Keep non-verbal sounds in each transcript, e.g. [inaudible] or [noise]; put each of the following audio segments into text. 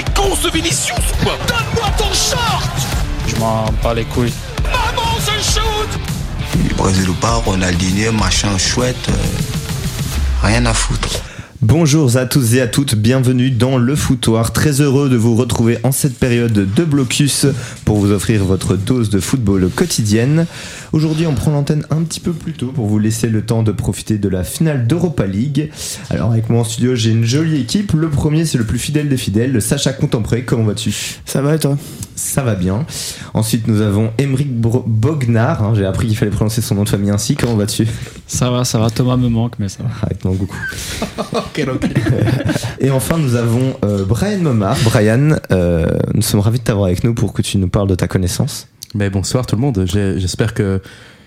Il est con ce Vinicius ou quoi Donne-moi ton short Je m'en bats les couilles. Maman, shoot Brésil ou pas, Ronaldinho, machin chouette, euh, rien à foutre. Bonjour à tous et à toutes, bienvenue dans le foutoir. Très heureux de vous retrouver en cette période de blocus pour vous offrir votre dose de football quotidienne. Aujourd'hui, on prend l'antenne un petit peu plus tôt pour vous laisser le temps de profiter de la finale d'Europa League. Alors, avec moi en studio, j'ai une jolie équipe. Le premier, c'est le plus fidèle des fidèles, le Sacha Contempré. Comment vas-tu? Ça va et toi? Ça va bien. Ensuite, nous avons Emeric Bognar. Hein, j'ai appris qu'il fallait prononcer son nom de famille ainsi. Comment vas-tu? Ça va, ça va. Thomas me manque, mais ça va. Arrête, non, beaucoup. [laughs] Et enfin, nous avons euh, Brian Momar. Brian, euh, nous sommes ravis de t'avoir avec nous pour que tu nous parles de ta connaissance. Mais bonsoir tout le monde. J'espère que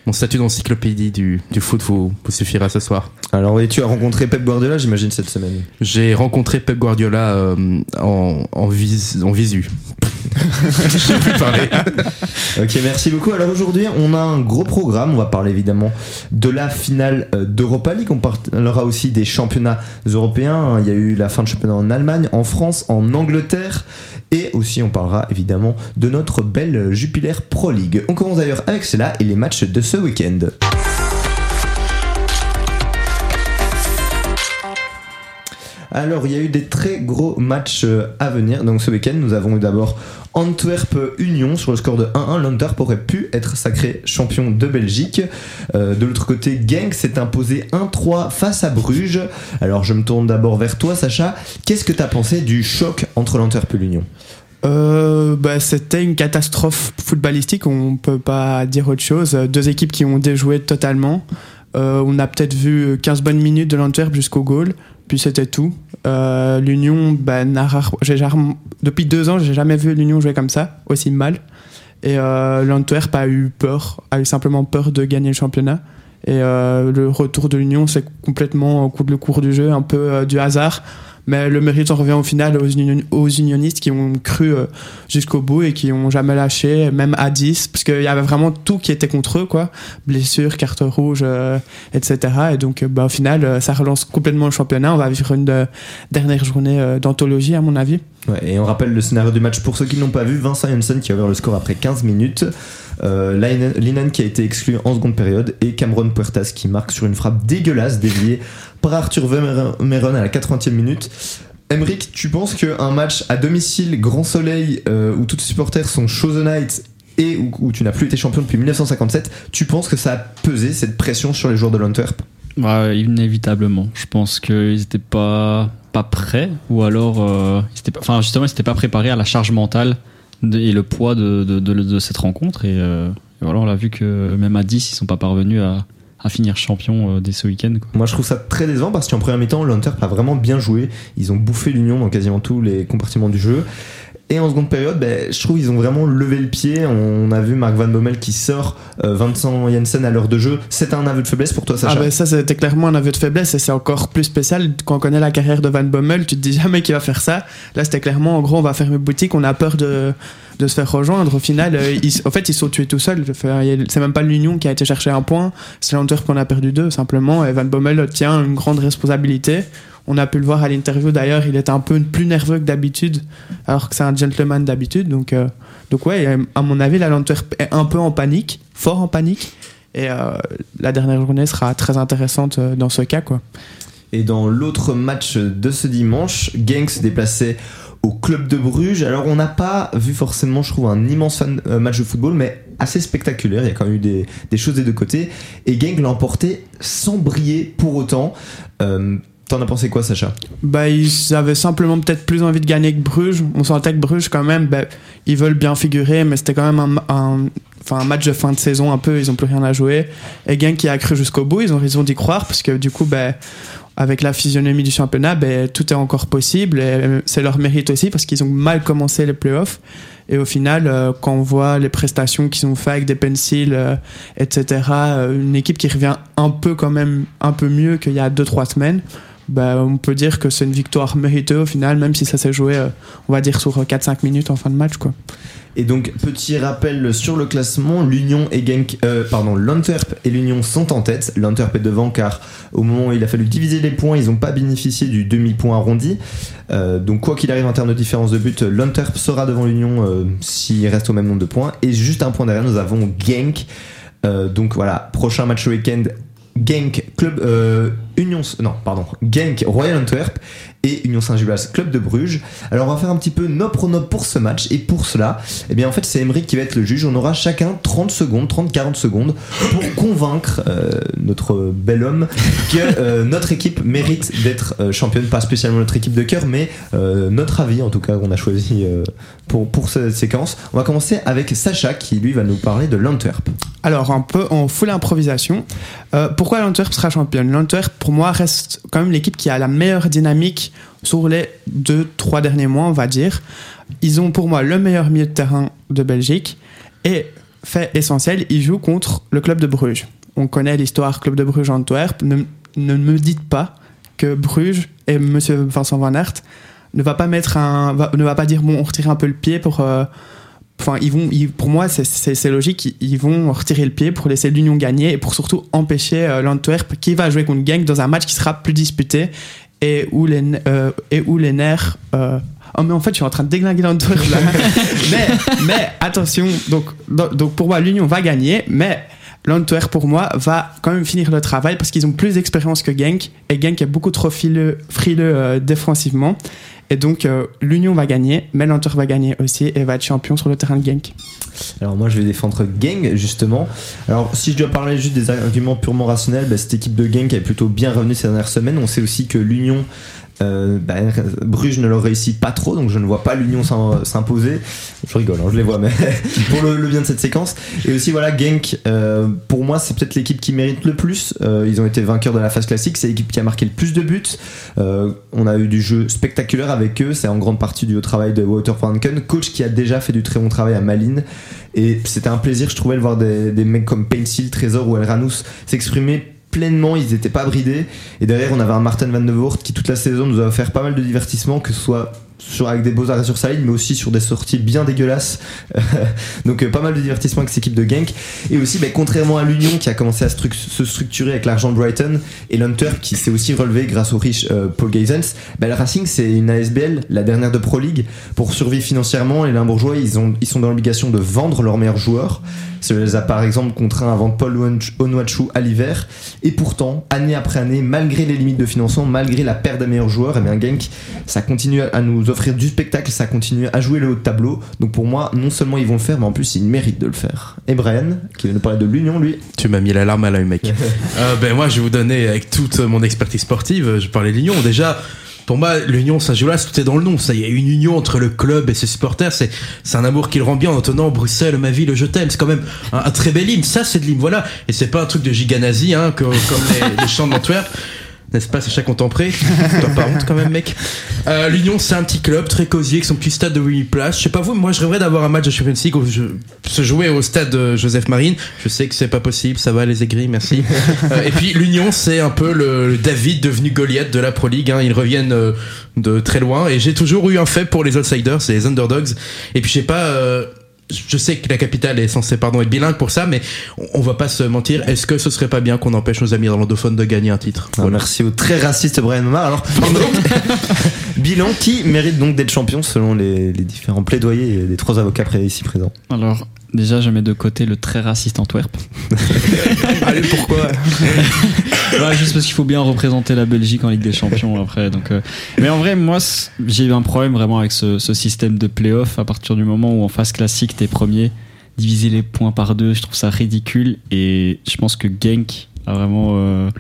mon statut d'encyclopédie du, du foot vous, vous suffira ce soir. Alors, oui, tu as rencontré Pep Guardiola, j'imagine, cette semaine. J'ai rencontré Pep Guardiola euh, en, en, vis, en visu. [laughs] Je sais plus parler. Ok, merci beaucoup. Alors aujourd'hui, on a un gros programme. On va parler évidemment de la finale euh, d'Europa League. On parlera aussi des championnats européens. Il y a eu la fin de championnat en Allemagne, en France, en Angleterre. Et aussi, on parlera évidemment de notre belle Jupiler Pro League. On commence d'ailleurs avec cela et les matchs de ce week-end. Alors, il y a eu des très gros matchs euh, à venir. Donc, ce week-end, nous avons eu d'abord Antwerp Union sur le score de 1-1. L'Antwerp aurait pu être sacré champion de Belgique. Euh, de l'autre côté, Genk s'est imposé 1-3 face à Bruges. Alors, je me tourne d'abord vers toi, Sacha. Qu'est-ce que tu as pensé du choc entre l'Antwerp et l'Union? Euh, bah, C'était une catastrophe footballistique, on peut pas dire autre chose. Deux équipes qui ont déjoué totalement. Euh, on a peut-être vu 15 bonnes minutes de l'Antwerp jusqu'au goal, puis c'était tout. Euh, L'Union, bah, depuis deux ans, j'ai jamais vu l'Union jouer comme ça, aussi mal. Et euh, l'Antwerp a eu peur, a eu simplement peur de gagner le championnat. Et euh, le retour de l'Union, c'est complètement au cours, le cours du jeu, un peu euh, du hasard. Mais le mérite en revient au final aux, union- aux unionistes qui ont cru euh, jusqu'au bout et qui ont jamais lâché, même à 10, parce qu'il y avait vraiment tout qui était contre eux, quoi. Blessures, cartes rouges, euh, etc. Et donc, bah, au final, euh, ça relance complètement le championnat. On va vivre une dernière journée d'anthologie, à mon avis. Et on rappelle le scénario du match pour ceux qui ne l'ont pas vu. Vincent Janssen qui a ouvert le score après 15 minutes. Euh, qui a été exclu en seconde période. Et Cameron Puertas qui marque sur une frappe dégueulasse déviée par Arthur Vermeeren à la 80e minute. Emric, tu penses qu'un match à domicile, grand soleil, euh, où tous les supporters sont night et où, tu n'as plus été champion depuis 1957, tu penses que ça a pesé cette pression sur les joueurs de l'Antwerp? Ouais, inévitablement. Je pense qu'ils n'étaient pas, pas prêts, ou alors, euh, enfin, justement, ils n'étaient pas préparés à la charge mentale et le poids de, cette rencontre. Et, euh, voilà, on l'a vu que même à 10, ils sont pas parvenus à, à finir champion euh, dès ce week-end. quoi. Moi, je trouve ça très décevant parce qu'en première mi-temps, l'Antwerp a vraiment bien joué. Ils ont bouffé l'Union dans quasiment tous les compartiments du jeu. Et en seconde période, ben, je trouve qu'ils ont vraiment levé le pied. On a vu Marc Van Bommel qui sort euh, Vincent Jensen à l'heure de jeu. C'est un aveu de faiblesse pour toi, Sacha Ah ben ça c'était clairement un aveu de faiblesse et c'est encore plus spécial quand on connaît la carrière de Van Bommel, tu te dis jamais qu'il va faire ça. Là c'était clairement en gros on va fermer boutique, on a peur de, de se faire rejoindre. Au final, euh, en fait ils sont tués tout seuls. C'est même pas l'Union qui a été chercher un point, c'est l'Antwerp qu'on a perdu deux simplement et Van Bommel tient une grande responsabilité. On a pu le voir à l'interview d'ailleurs, il était un peu plus nerveux que d'habitude alors que c'est un gentleman d'habitude. Donc, euh, donc ouais, à mon avis, la est un peu en panique, fort en panique. Et euh, la dernière journée sera très intéressante euh, dans ce cas, quoi. Et dans l'autre match de ce dimanche, Genk se déplaçait au club de Bruges. Alors on n'a pas vu forcément, je trouve, un immense euh, match de football, mais assez spectaculaire. Il y a quand même eu des, choses des deux côtés. Et Genk l'a emporté sans briller pour autant. Euh, T'en as pensé quoi, Sacha? Bah, ils avaient simplement peut-être plus envie de gagner que Bruges. On sentait que Bruges, quand même, bah, ils veulent bien figurer, mais c'était quand même un, match de fin de saison un peu, ils ont plus rien à jouer. Et Genk qui a cru jusqu'au bout, ils ont raison d'y croire, parce que du coup, bah, avec la physionomie du championnat, bah, tout est encore possible, et c'est leur mérite aussi, parce qu'ils ont mal commencé les playoffs. Et au final, euh, quand on voit les prestations qu'ils ont fait avec des pencils, euh, etc., euh, une équipe qui revient un peu quand même, un peu mieux qu'il y a 2-3 semaines, bah, on peut dire que c'est une victoire méritée au final, même si ça s'est joué, euh, on va dire, sur 4-5 minutes en fin de match. Quoi. Et donc, petit rappel sur le classement, l'Union et Genk, euh, pardon, l'Antwerp et l'Union sont en tête. L'Antwerp est devant car au moment où il a fallu diviser les points, ils n'ont pas bénéficié du demi-point arrondi. Euh, donc, quoi qu'il arrive en termes de différence de but, l'Antwerp sera devant l'Union euh, s'il reste au même nombre de points. Et juste un point derrière, nous avons Genk. Euh, donc voilà, prochain match week-end. Genk Club euh, Union non pardon Genk Royal Antwerp et Union Saint-Gilloise Club de Bruges. Alors on va faire un petit peu nos pronos pour ce match et pour cela, eh bien en fait c'est Emery qui va être le juge. On aura chacun 30 secondes, 30-40 secondes pour [coughs] convaincre euh, notre bel homme que euh, notre équipe mérite d'être euh, championne, pas spécialement notre équipe de cœur, mais notre avis en tout cas qu'on a choisi pour, pour cette séquence. On va commencer avec Sacha qui lui va nous parler de l'Antwerp. Alors, un peu en full improvisation. Pourquoi l'Antwerp sera championne? L'Antwerp, pour moi, reste quand même l'équipe qui a la meilleure dynamique sur les deux, trois derniers mois, on va dire. Ils ont pour moi le meilleur milieu de terrain de Belgique. Et, fait essentiel, ils jouent contre le club de Bruges. On connaît l'histoire club de Bruges-Antwerp. Ne, ne me dites pas que Bruges et monsieur Vincent Van Aert ne va pas mettre un, ne va pas dire bon, on retire un peu le pied pour. euh, Enfin, ils vont, ils- pour moi, c'est- logique. ils- vont retirer le pied pour laisser l'Union gagner et pour surtout empêcher euh, l'Antwerp qui va jouer contre Genk dans un match qui sera plus disputé et où les, euh, et où les nerfs. euh, Oh mais en fait je suis en train de déglinguer l'Antwerp là. [laughs] mais, mais attention, donc, donc, donc pour moi l'Union va gagner, mais l'Antwerp pour moi va quand même finir le travail parce qu'ils ont plus d'expérience que Genk et Genk est beaucoup trop frileux, frileux euh, défensivement. Et donc euh, l'Union va gagner, mais va gagner aussi et va être champion sur le terrain de Genk. Alors moi je vais défendre Gang justement. Alors si je dois parler juste des arguments purement rationnels, bah, cette équipe de Gang est plutôt bien revenue ces dernières semaines. On sait aussi que l'Union, euh, bah, Bruges ne leur réussit pas trop, donc je ne vois pas l'Union s'im- s'imposer. Je rigole, hein, je les vois, mais [laughs] pour le, bien de cette séquence. Et aussi voilà, Genk, euh, pour moi c'est peut-être l'équipe qui mérite le plus. Euh, ils ont été vainqueurs de la phase classique, c'est l'équipe qui a marqué le plus de buts. Euh, on a eu du jeu spectaculaire avec eux, c'est en grande partie dû au travail de Wouter Franken, coach qui a déjà fait du très bon travail à Malines. Et c'était un plaisir, je trouvais, de voir des, des mecs comme Pencil, Trésor ou El Ranous s'exprimer pleinement, ils n'étaient pas bridés. Et derrière, on avait un Martin Van de Voort qui, toute la saison, nous a offert pas mal de divertissements, que ce soit sur, avec des beaux arrêts sur ligne, mais aussi sur des sorties bien dégueulasses. [laughs] Donc, euh, pas mal de divertissements avec cette équipe de Genk. Et aussi, bah, contrairement à l'Union qui a commencé à se structurer avec l'argent de Brighton, et l'Antwerp qui s'est aussi relevé grâce au riche euh, Paul Geisens, bah, le Racing, c'est une ASBL, la dernière de Pro League. Pour survivre financièrement, les Limbourgeois, ils sont dans l'obligation de vendre leurs meilleurs joueurs. Ça les a par exemple contraints à vendre Paul Onuachu à l'hiver. Et pourtant, année après année, malgré les limites de financement, malgré la perte des meilleurs joueurs, et bien Genk, ça continue à nous offrir du spectacle, ça continue à jouer le haut de tableau. Donc pour moi, non seulement ils vont le faire, mais en plus ils méritent de le faire. Et Brian, qui vient nous parler de l'Union, lui. Tu m'as mis la larme à l'œil, mec. [laughs] Euh, ben moi, je vais vous donner avec toute mon expertise sportive. Je parlais de l'Union. Déjà, pour moi, l'Union Saint-Gilloise, tout est dans le nom. Ça, y a une union entre le club et ses supporters. C'est, c'est un amour qui le rend bien en entonnant Bruxelles, ma ville, je t'aime. C'est quand même un, très bel hymne. Ça, c'est de l'hymne. Voilà. Et c'est pas un truc de giganazie, hein, comme, comme les, les chants d'Antwerp. N'est-ce pas, chaque contempré T'as pas honte quand même, mec. Euh, L'Union, c'est un petit club très cosy avec son petit stade de 8000 places. Je sais pas vous, moi je rêverais d'avoir un match de Champions League où je, se jouer au stade de Joseph Marine. Je sais que c'est pas possible, ça va les aigris, merci. [laughs] Euh, et puis l'Union, c'est un peu le, le David devenu Goliath de la Pro League. hein. Ils reviennent euh, de très loin et j'ai toujours eu un fait pour les outsiders, c'est les underdogs. Et puis je sais pas. Je sais que la capitale est censée pardon être bilingue pour ça, mais on, on va pas se mentir. Est-ce que ce serait pas bien qu'on empêche nos amis irlandophones de gagner un titre Ah, Merci au très raciste Brian Momar. Alors, [laughs] bilan qui mérite donc d'être champion selon les, les différents plaidoyers des trois avocats ici présents? Alors, déjà, je mets de côté le très raciste Antwerp. [laughs] Allez, pourquoi? [laughs] Ouais, juste parce qu'il faut bien représenter la Belgique en Ligue des Champions après. Donc, euh, Mais en vrai, moi, j'ai eu un problème vraiment avec ce, ce système de play-off à partir du moment où en phase classique, t'es premier, diviser les points par deux, je trouve ça ridicule. Et je pense que Genk a vraiment euh,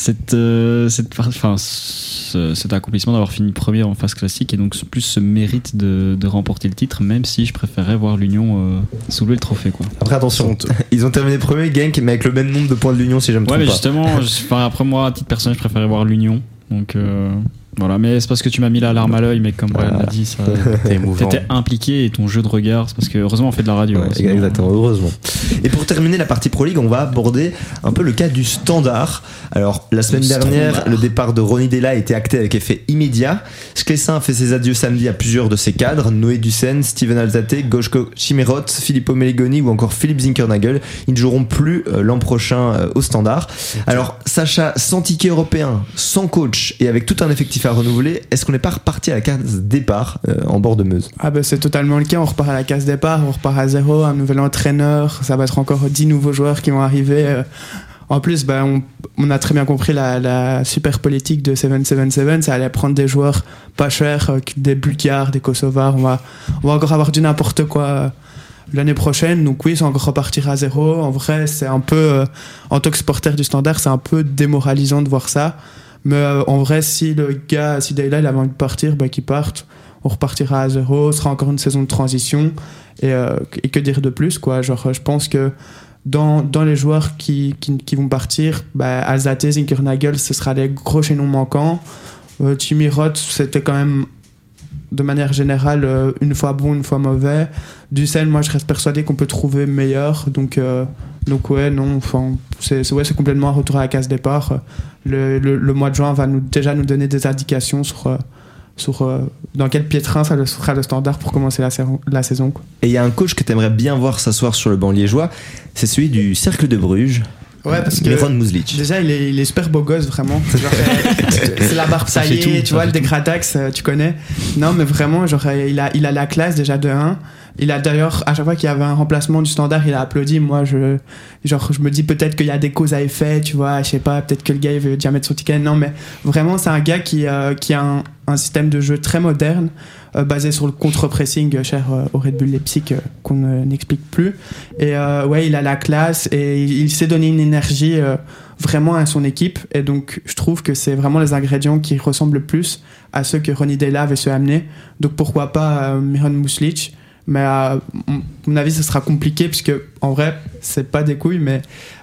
cette, euh, cette, enfin, ce- cet accomplissement d'avoir fini premier en phase classique et donc plus ce mérite de, de remporter le titre, même si je préférais voir l'Union euh, soulever le trophée. Quoi. Après, attention, ils ont terminé premier, Genk, mais avec le même nombre de points de l'Union, si je me Ouais, trompe mais pas. justement, je- enfin, après moi, à titre personnel, je préférais voir l'Union. Donc, euh, Voilà, mais c'est parce que tu m'as mis la larme à l'œil, mais comme Brian l'a dit, ça, [laughs] t'étais impliqué et ton jeu de regard, c'est parce que heureusement on fait de la radio. Ouais, hein, sinon- exactement, heureusement. Et pour terminer la partie Pro League, on va aborder un peu le cas du standard. Alors, la semaine Le dernière, Standard. le départ de Ronny Della a été acté avec effet immédiat. Sclessin a fait ses adieux samedi à plusieurs de ses cadres Noé Dussen, Steven Alzate, Goshko Chimerot, Filippo Meligoni ou encore Philippe Zinkernagel. Ils ne joueront plus euh, l'an prochain euh, au standard. Alors, Sacha, sans ticket européen, sans coach et avec tout un effectif renouveler, est-ce qu'on n'est pas reparti à la case départ euh, en bord de Meuse? Ah bah c'est totalement le cas, on repart à la case départ, on repart à zéro, un nouvel entraîneur, ça va être encore 10 nouveaux joueurs qui vont arriver. euh. En plus, bah, on, a très bien compris la, super politique de 777, ça allait prendre des joueurs pas chers, euh, des Bulgares, des Kosovars, on va, on va encore avoir du n'importe quoi l'année prochaine, donc oui, c'est encore repartir à zéro. En vrai, c'est un peu, en tant que supporter du standard, c'est un peu démoralisant de voir ça. Mais euh, en vrai, si le gars, si Dayla il avait envie de partir, bah, qu'il parte on repartira à zéro, ce sera encore une saison de transition. Et, euh, et que dire de plus, quoi? Genre, je pense que dans, dans les joueurs qui, qui, vont partir, bah, Alzate, Zinkernagel, ce sera les gros chaînons manquants. Euh, Jimmy Roth, c'était quand même de manière générale euh, une fois bon, une fois mauvais. Dussel, moi je reste persuadé qu'on peut trouver meilleur. Donc, euh, donc ouais, non, enfin, c'est ouais, complètement un retour à la case départ. Le, mois de juin va déjà nous donner des indications sur, euh, sur dans quel piétrin ça sera le standard pour commencer la, saison-. Et il y a un coach que t'aimerais bien voir s'asseoir sur le banc liégeois, c'est celui du Cercle de Bruges. Ouais, parce que- Miron Muzlic. Déjà, il est, il est super beau gosse, vraiment. [laughs] Euh, c'est la barbe taillée, tout, tu vois, le euh, tu connais. Non, mais vraiment, genre, euh, il a, il a la classe déjà de 1. Il a d'ailleurs, à chaque fois qu'il y avait un remplacement du standard, il a applaudi. Moi, je, genre, je me dis peut-être qu'il y a des causes à effet, tu vois, je sais pas, peut-être que le gars il veut déjà mettre son ticket. Non, mais vraiment, c'est un gars qui, euh, qui a un, un système de jeu très moderne, basé sur le contre-pressing, euh, cher euh, au Red Bull Leipzig, euh, qu'on euh, n'explique plus. Et euh, ouais, il a la classe et il, il sait donner une énergie euh, vraiment à son équipe. Et donc, je trouve que c'est vraiment les ingrédients qui ressemblent le plus à ceux que Ronnie Della avait su amener. Donc, pourquoi pas euh, Miran Muslic mais à m- mon avis, ce sera compliqué puisque en vrai, c'est pas des couilles, mais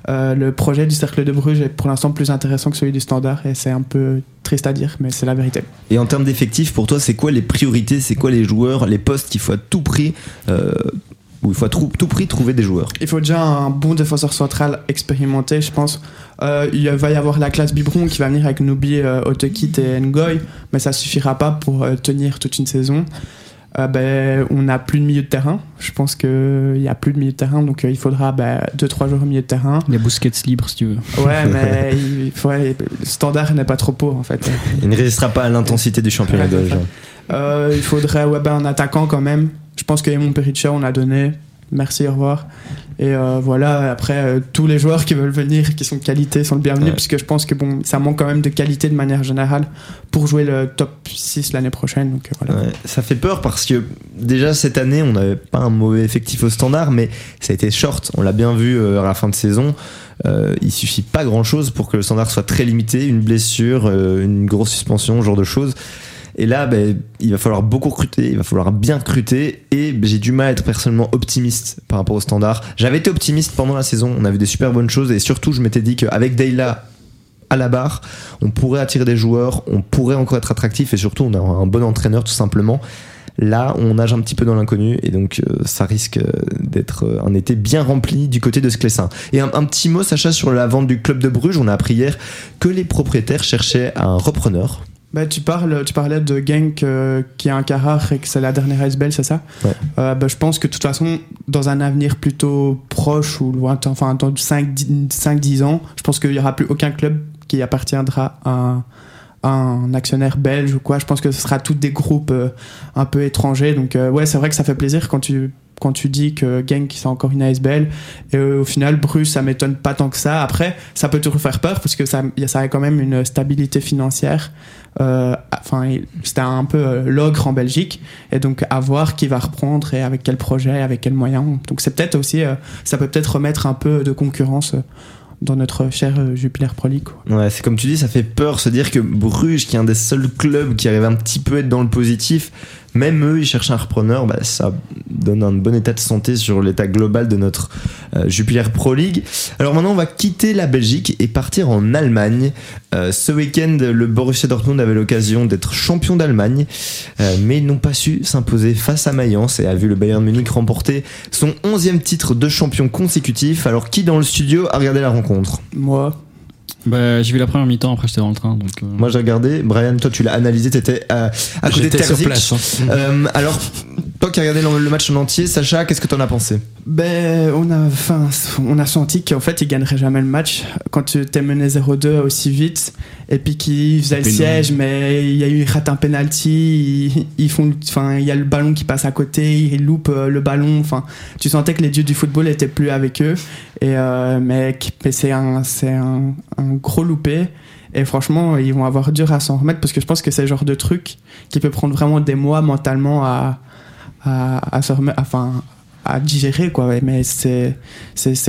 euh, le projet du Cercle de Bruges est pour l'instant plus intéressant que celui du Standard et c'est un peu triste à dire, mais c'est la vérité. Et en termes d'effectifs, pour toi, c'est quoi les priorités C'est quoi les joueurs, les postes qu'il faut à tout prix euh, où il faut à tout prix trouver des joueurs? Il faut déjà un bon défenseur central expérimenté, je pense. Euh, il va y avoir la classe Biberon qui va venir avec Nubi, euh, Otokit et Ngoy, mais ça suffira pas pour euh, tenir toute une saison. Euh, ben, on n'a plus de milieu de terrain. Je pense qu'il n'y a plus de milieu de terrain, donc euh, il faudra 2-3 joueurs au milieu de terrain. Il y a Busquets libre si tu veux. Ouais, [laughs] mais il ouais, le standard n'est pas trop pauvre en fait. Il ne résistera pas à l'intensité du championnat Ouais. Euh, il faudrait ouais, ben, un attaquant quand même. Je pense que mon Pericha, on a donné. Merci, au revoir. Et euh, voilà, après, euh, tous les joueurs qui veulent venir, qui sont de qualité, sont le bienvenu, Ouais. puisque je pense que bon, ça manque quand même de qualité de manière générale pour jouer le top 6 l'année prochaine. Donc euh, voilà. Ouais, ça fait peur parce que déjà cette année, on n'avait pas un mauvais effectif au standard, mais ça a été short. On l'a bien vu à la fin de saison. Il suffit pas grand chose pour que le standard soit très limité. Une blessure, une grosse suspension, ce genre de choses. Et là, ben, il va falloir beaucoup recruter, il va falloir bien recruter. Et ben, j'ai du mal à être personnellement optimiste par rapport au standard. J'avais été optimiste pendant la saison, on a vu des super bonnes choses. Et surtout, je m'étais dit qu'avec Dayla à la barre, on pourrait attirer des joueurs, on pourrait encore être attractif. Et surtout, on a un bon entraîneur tout simplement. Là, on nage un petit peu dans l'inconnu et donc euh, ça risque euh, d'être euh, un été bien rempli du côté de Sclessin. Et un, un petit mot, Sacha, sur la vente du club de Bruges. On a appris hier que les propriétaires cherchaient un repreneur. Bah, tu, parles, tu parlais de Genk euh, qui est un cas rare et que c'est la dernière ASBL, c'est ça Ouais. Euh, bah, Je pense que de toute façon, dans un avenir plutôt proche ou lointain, enfin dans 5-10 ans, je pense qu'il n'y aura plus aucun club qui appartiendra à un, à un actionnaire belge ou quoi. Je pense que ce sera tous des groupes euh, un peu étrangers. Donc ouais, c'est vrai que ça fait plaisir quand tu quand tu dis que Genk c'est encore une ASBL et euh, au final Bruce ça m'étonne pas tant que ça. Après ça peut toujours faire peur parce que ça, ça a quand même une stabilité financière euh, enfin c'était un peu euh, l'ogre en Belgique. Et donc à voir qui va reprendre et avec quel projet avec quels moyens donc c'est peut-être aussi euh, ça peut peut-être remettre un peu de concurrence euh, dans notre cher Jupiler Pro League. Ouais, c'est comme tu dis, ça fait peur se dire que Bruges, qui est un des seuls clubs qui arrive un petit peu à être dans le positif, même eux, ils cherchent un repreneur. Bah, ça donne un bon état de santé sur l'état global de notre euh, Jupiler Pro League. Alors maintenant, on va quitter la Belgique et partir en Allemagne. Euh, ce week-end, le Borussia Dortmund avait l'occasion d'être champion d'Allemagne, euh, mais ils n'ont pas su s'imposer face à Mayence et a vu le Bayern Munich remporter son 11e titre de champion consécutif. Alors, qui dans le studio a regardé la rencontre? Moi, Bah, j'ai vu la première mi-temps, après j'étais dans le train. Donc, euh, Moi, j'ai regardé. Brian, toi, tu l'as analysé, t'étais à, à côté de J'étais sur Terzic. place. hein. Euh, alors, toi qui as regardé le match en entier, Sacha, qu'est-ce que t'en as pensé? Ben, on a, enfin, on a senti qu'en fait, ils gagneraient jamais le match. Quand tu t'es mené 0-2 aussi vite et puis qu'ils faisaient le siège, mais il y a eu, ils ratent un penalty, ils, font, enfin, il y a le ballon qui passe à côté, ils loupent euh, le ballon, enfin, tu sentais que les dieux du football étaient plus avec eux. Et, euh, mais c'est un, c'est un, un gros loupé. Et franchement, ils vont avoir dur à s'en remettre parce que je pense que c'est le genre de truc qui peut prendre vraiment des mois mentalement à, à, à se remettre, enfin, à digérer quoi mais c'est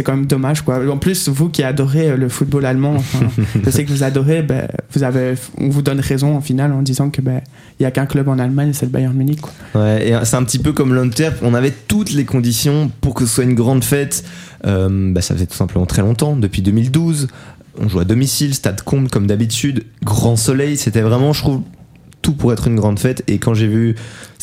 quand même dommage quoi en plus vous qui adorez le football allemand enfin, [laughs] je sais que vous adorez ben, vous avez on vous donne raison en finale en disant que ben il y a qu'un club en Allemagne c'est le Bayern Munich quoi. Ouais, et c'est un petit peu comme l'Inter, on avait toutes les conditions pour que ce soit une grande fête. Euh, bah, ça faisait tout simplement très longtemps, depuis 2012. On joue à domicile, stade comble comme d'habitude, grand soleil, c'était vraiment, je trouve, tout pour être une grande fête. Et quand j'ai vu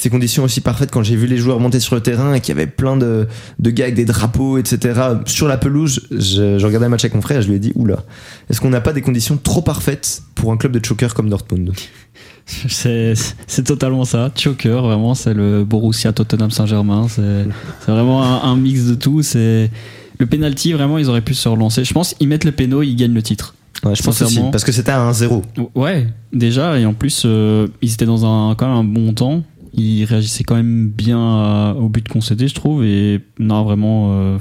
ces conditions aussi parfaites, quand j'ai vu les joueurs monter sur le terrain et qu'il y avait plein de, de gars avec des drapeaux, etc., sur la pelouse, je, je regardais le match avec mon frère et je lui ai dit, oula, est-ce qu'on n'a pas des conditions trop parfaites pour un club de choker comme Dortmund? C'est totalement ça. Choker, vraiment, c'est le Borussia Tottenham Saint-Germain. C'est vraiment un, un mix de tout. C'est le penalty, vraiment, ils auraient pu se relancer. Je pense ils mettent le péno, ils gagnent le titre. Ouais, je pense aussi, parce que c'était à 1-0. Ouais, déjà, et en plus, euh, ils étaient dans un quand même un bon temps. Ils réagissaient quand même bien à- au but concédé, je trouve. Et non, vraiment, euh,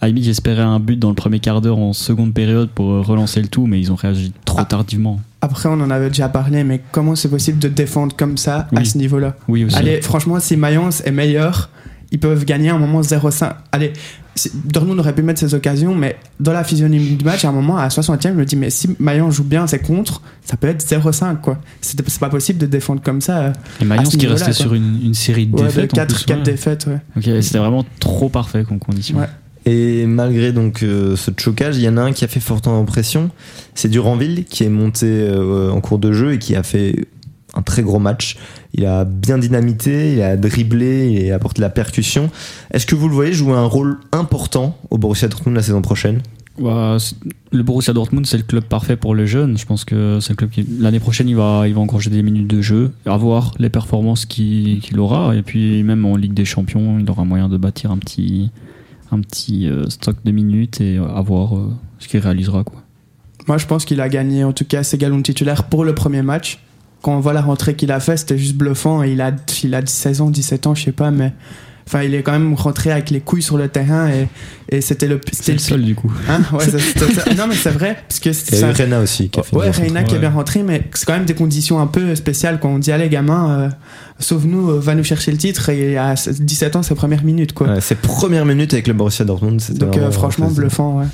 à limite, j'espérais un but dans le premier quart d'heure en seconde période pour euh, relancer le tout, mais ils ont réagi trop Ah. tardivement. après on en avait déjà parlé mais comment c'est possible de défendre comme ça à ce niveau là Oui, aussi. Allez, franchement, si Mayence est meilleur, ils peuvent gagner à un moment 0-5. Allez, Dortmund aurait pu mettre ses occasions, mais dans la physionomie du match, à un moment, à 60e, je me dis, mais si Mayence joue bien, c'est contre, ça peut être 0-5, quoi. C'est pas possible de défendre comme ça. Et Mayence ce qui restait quoi. sur une, une série de Ouais, de défaites. en 4, plus, 4 ouais. défaites, ouais. Ok, c'était vraiment trop parfait comme condition. Ouais. Et malgré donc euh, ce chocage, il y en a un qui a fait fortement impression. C'est Duranville qui est monté euh, en cours de jeu et qui a fait un très gros match. Il a bien dynamité, il a dribblé et apporté de la percussion. Est-ce que vous le voyez jouer un rôle important au Borussia Dortmund la saison prochaine? Bah, le Borussia Dortmund, c'est le club parfait pour les jeunes. Je pense que c'est le club qui l'année prochaine, il va, il va engranger des minutes de jeu, à voir les performances qu'il qu'il aura, et puis même en Ligue des Champions, il aura moyen de bâtir un petit, un petit euh, stock de minutes et à voir euh, ce qu'il réalisera quoi. Moi, je pense qu'il a gagné, en tout cas, ses galons titulaires pour le premier match. Quand on voit la rentrée qu'il a fait, c'était juste bluffant. Il a, il a 16 ans, 17 ans, je sais pas, mais. Enfin, il est quand même rentré avec les couilles sur le terrain et, et c'était le. C'était le seul du coup. Hein ouais, ça- ça- ça- [laughs] non, mais c'est vrai. Parce que c'est ça- Rena aussi qui a fait Ouais, Reina rentrée. qui est bien rentré, mais c'est quand même des conditions un peu spéciales quand on dit allez gamin, euh, sauve-nous, euh, va nous chercher le titre et à 17 ans ses premières minutes quoi. Ouais, ses premières minutes avec le Borussia Dortmund, Donc euh, franchement bluffant. Ouais.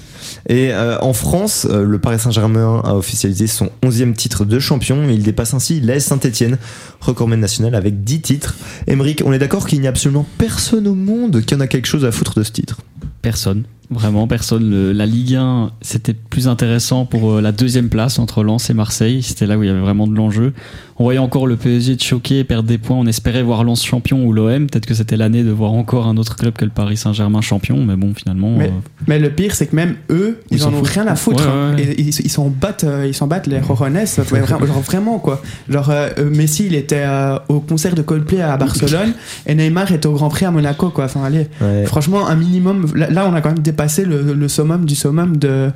Et euh, en France, le Paris Saint-Germain a officialisé son 11e titre de champion. Il dépasse ainsi l'AS Saint-Etienne, recordman national avec 10 titres. Emeric, on est d'accord qu'il n'y a absolument personne au monde qui en a quelque chose à foutre de ce titre? Personne, vraiment personne. Le- la Ligue 1, c'était plus intéressant pour euh, la deuxième place entre Lens et Marseille. C'était là où il y avait vraiment de l'enjeu. On voyait encore le PSG de choquer, perdre des points. On espérait voir Lens champion ou l'OM. Peut-être que c'était l'année de voir encore un autre club que le Paris Saint-Germain champion. Mais bon, finalement. Mais- euh, Mais le pire c'est que même eux, ils, Ils en ont foutent. rien à foutre. Ouais, hein. ouais, ouais. Et ils ils s'en battent, euh, ils s'en battent les Roronais. genre vraiment quoi. Genre euh, Messi il était euh, au concert de Coldplay à Barcelone et Neymar était au Grand Prix à Monaco quoi. Enfin allez. Ouais. Franchement, un minimum. Là, là, on a quand même dépassé le, le summum du summum de,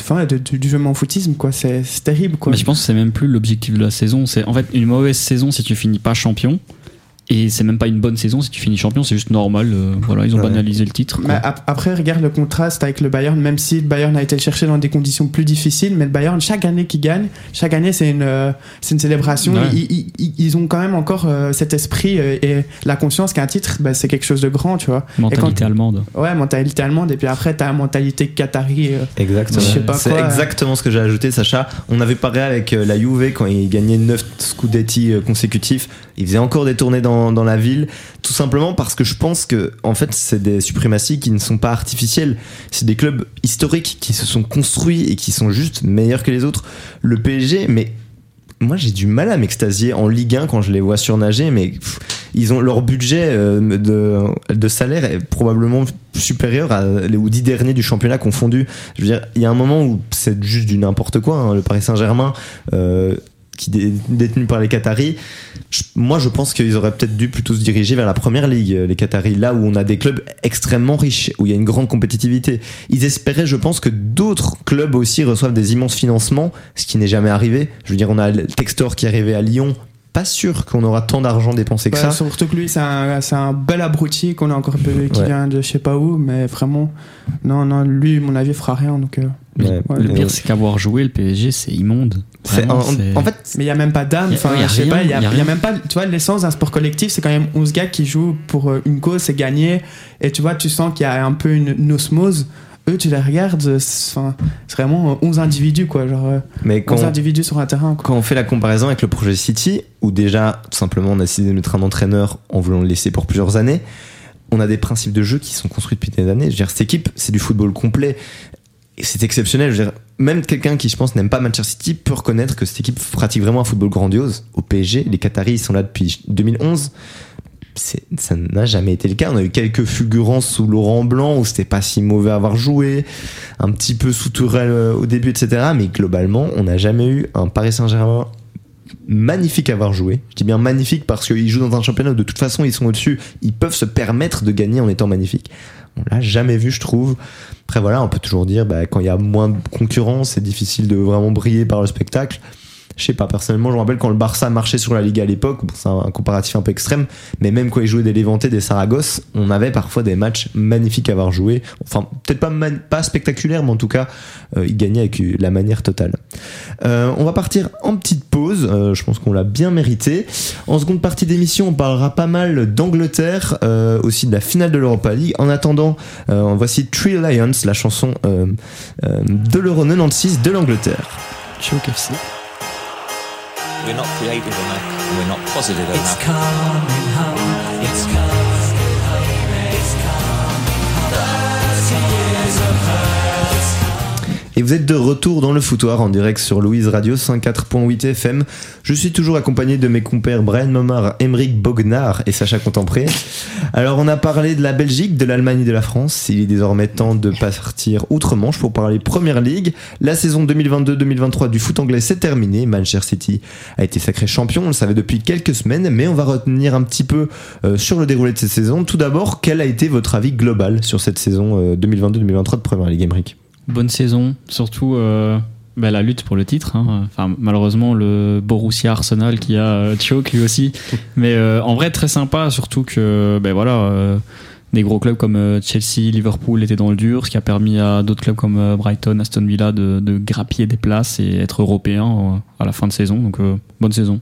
enfin, de- du, jeu en footisme, quoi. C'est c'est terrible, quoi. Mais je pense que c'est même plus l'objectif de la saison. C'est en fait une mauvaise saison si tu finis pas champion. Et c'est même pas une bonne saison si tu finis champion, c'est juste normal. euh, voilà, ils ont Ouais. banalisé le titre. Mais après, regarde le contraste avec le Bayern, même si le Bayern a été le chercher dans des conditions plus difficiles, mais le Bayern, chaque année qu'il gagne, chaque année, c'est une, euh, c'est une célébration. Ouais. Ils, ils- ils- ont quand même encore euh, cet esprit euh, et la conscience qu'un titre, bah, c'est quelque chose de grand, tu vois. Mentalité quand- allemande. Ouais, mentalité allemande, et puis après, t'as la mentalité qatari. euh, Exactement. Je sais pas C'est quoi, exactement ce que j'ai ajouté, Sacha. On avait parlé avec la Juve quand ils gagnaient 9 Scudetti consécutifs. Ils faisaient encore des tournées dans, dans la ville, tout simplement parce que je pense que, en fait, c'est des suprématies qui ne sont pas artificielles. C'est des clubs historiques qui se sont construits et qui sont juste meilleurs que les autres. Le PSG, mais moi j'ai du mal à m'extasier en Ligue 1 quand je les vois surnager, mais ils ont leur budget euh, de, de salaire est probablement supérieur à, aux dix derniers du championnat confondus. Je veux dire, il y a un moment où c'est juste du n'importe quoi. hein, le Paris Saint-Germain, euh, qui est détenu par les Qataris, je- moi je pense qu'ils auraient peut-être dû plutôt se diriger vers la première ligue, euh, les Qataris, là où on a des clubs extrêmement riches, où il y a une grande compétitivité. Ils espéraient, je pense, que d'autres clubs aussi reçoivent des immenses financements, ce qui n'est jamais arrivé. Je veux dire, on a le Textor qui est arrivé à Lyon. Pas sûr qu'on aura tant d'argent dépensé que ouais, ça. surtout que lui, c'est un, un bel abruti qu'on a encore peu, qui Ouais. vient de je sais pas où, mais vraiment, non, non, lui, à mon avis, fera rien. Donc, euh, Ouais. Ouais, Le Et pire, c'est qu'avoir joué le PSG, c'est immonde. Vraiment, en fait, Mais il y a même pas d'âme. Enfin, je sais pas, il y a, y a y a même pas. Tu vois, l'essence d'un sport collectif, c'est quand même 11 gars qui jouent pour euh, une cause, c'est gagner. Et tu vois, tu sens qu'il y a un peu une, une osmose. Eux, tu les regardes, euh, c'est enfin, c'est vraiment euh, 11 individus, quoi. Genre, euh, mais quand, 11 individus sur un terrain, quoi. quand on fait la comparaison avec le projet City, où déjà, tout simplement, on a décidé de mettre un entraîneur en voulant le laisser pour plusieurs années, on a des principes de jeu qui sont construits depuis des années. Je veux dire, cette équipe, c'est du football complet. C'est exceptionnel. Même quelqu'un qui, je pense, n'aime pas Manchester City peut reconnaître que cette équipe pratique vraiment un football grandiose. Au PSG, les Qataris sont là depuis 2011. C'est- Ça n'a jamais été le cas. On a eu quelques fulgurances sous Laurent Blanc où c'était pas si mauvais à avoir joué, un petit peu sous Tourelle euh, au début, etc. Mais globalement, on n'a jamais eu un Paris Saint-Germain magnifique à avoir joué. Je dis bien magnifique parce qu'ils jouent dans un championnat où de toute façon ils sont au-dessus. Ils peuvent se permettre de gagner en étant magnifiques. On l'a jamais vu, je trouve. Après voilà, on peut toujours dire bah, quand il y a moins de concurrence, c'est difficile de vraiment briller par le spectacle. Je sais pas, personnellement, je me rappelle quand le Barça marchait sur la Liga à l'époque, c'est un, comparatif un peu extrême, mais même quand ils jouaient des Levante, des Saragosse, on avait parfois des matchs magnifiques à avoir joué. Enfin, peut-être pas, pas spectaculaires, mais en tout cas, euh, ils gagnaient avec la manière totale. Euh, on va partir en petite pause, euh, je pense qu'on l'a bien mérité. En seconde partie d'émission, on parlera pas mal d'Angleterre, euh, aussi de la finale de l'Europa League. En attendant, voici Three Lions, la chanson de l'Euro 96 de l'Angleterre. We're not creative enough. We're not positive enough. Vous êtes de retour dans le foutoir en direct sur Louise Radio 104.8 FM. Je suis toujours accompagné de mes compères Brian Momar, Emeric Bognard et Sacha Contempré. Alors on a parlé de la Belgique, de l'Allemagne et de la France. Il est désormais temps de partir outre-Manche pour parler Première Ligue. La saison 2022-2023 du foot anglais s'est terminée. Manchester City a été sacré champion, on le savait depuis quelques semaines, mais on va retenir un petit peu euh, sur le déroulé de cette saison. Tout d'abord, quel a été votre avis global sur cette saison euh, 2022-2023 de Première Ligue, Emeric Bonne saison, surtout euh, bah, la lutte pour le titre. hein. Enfin, malheureusement, le Borussia Arsenal qui a euh, choke lui aussi. [laughs] Mais euh, en vrai, très sympa, surtout que ben voilà, euh, des gros clubs comme euh, Chelsea, Liverpool étaient dans le dur, ce qui a permis à d'autres clubs comme euh, Brighton, Aston Villa de, de grappiller des places et être européens euh, à la fin de saison. Donc, euh, bonne saison.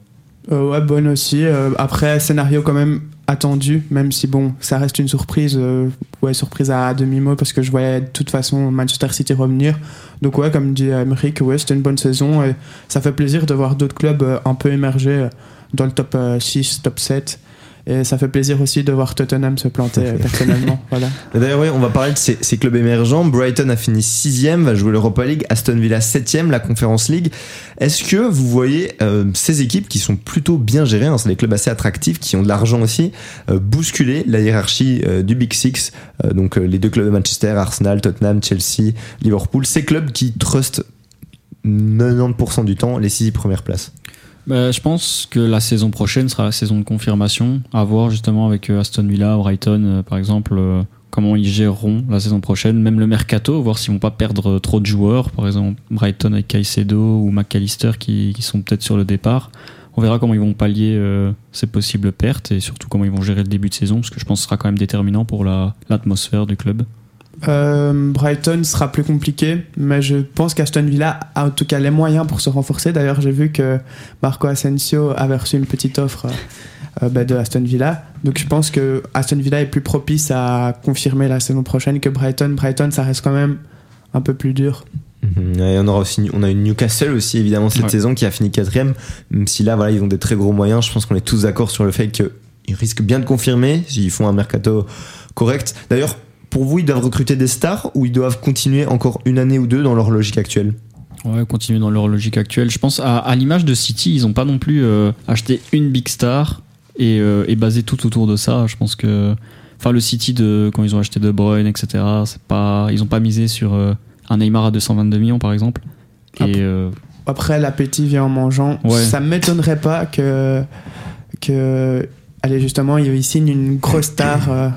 Euh, ouais, bonne aussi. Euh, après, scénario quand même attendu, même si bon, ça reste une surprise. euh, ouais, surprise à demi-mot parce que je voyais de toute façon Manchester City revenir. Donc ouais, comme dit Emmerich, ouais, c'était une bonne saison et ça fait plaisir de voir d'autres clubs euh, un peu émerger euh, dans le top euh, 6, top 7. Et ça fait plaisir aussi de voir Tottenham se planter euh, personnellement. [laughs] Voilà. D'ailleurs, oui, on va parler de ces, ces clubs émergents. Brighton a fini 6ème, va jouer l'Europa League. Aston Villa 7ème, la Conference League. Est-ce que vous voyez euh, ces équipes qui sont plutôt bien gérées, hein, c'est des clubs assez attractifs, qui ont de l'argent aussi, euh, bousculer la hiérarchie euh, du Big Six, donc les deux clubs de Manchester, Arsenal, Tottenham, Chelsea, Liverpool, ces clubs qui trustent 90% du temps les 6 premières places? Bah, je pense que la saison prochaine sera la saison de confirmation. À voir justement avec euh, Aston Villa, Brighton, euh, par exemple, euh, comment ils géreront la saison prochaine. Même le mercato, voir s'ils vont pas perdre trop de joueurs. Par exemple, Brighton avec Caicedo ou McAllister qui, sont peut-être sur le départ. on verra comment ils vont pallier ces possibles pertes et surtout comment ils vont gérer le début de saison, parce que je pense que ce sera quand même déterminant pour la- l'atmosphère du club. Euh, Brighton sera plus compliqué, mais je pense qu'Aston Villa a en tout cas les moyens pour se renforcer. D'ailleurs, j'ai vu que Marco Asensio avait reçu une petite offre euh, bah, de Aston Villa. Donc je pense que Aston Villa est plus propice à confirmer la saison prochaine que Brighton. Brighton, ça reste quand même un peu plus dur. Mhm. Et on aura aussi, on a une Newcastle aussi évidemment cette Ouais. saison qui a fini quatrième. Même si là, voilà, ils ont des très gros moyens. Je pense qu'on est tous d'accord sur le fait qu'ils risquent bien de confirmer s'ils font un mercato correct. D'ailleurs, pour vous, ils doivent recruter des stars ou ils doivent continuer encore une année ou deux dans leur logique actuelle? Ouais, continuer dans leur logique actuelle. Je pense à, à l'image de City, ils n'ont pas non plus euh, acheté une big star et, euh, et basé tout autour de ça. Je pense que, enfin, le City de quand ils ont acheté De Bruyne, etc. C'est pas, ils n'ont pas misé sur euh, un Neymar à 222 millions par exemple. Et euh, Après, l'appétit vient en mangeant. Ouais. Ça m'étonnerait pas que, que, allez, justement, ils signent une grosse star euh,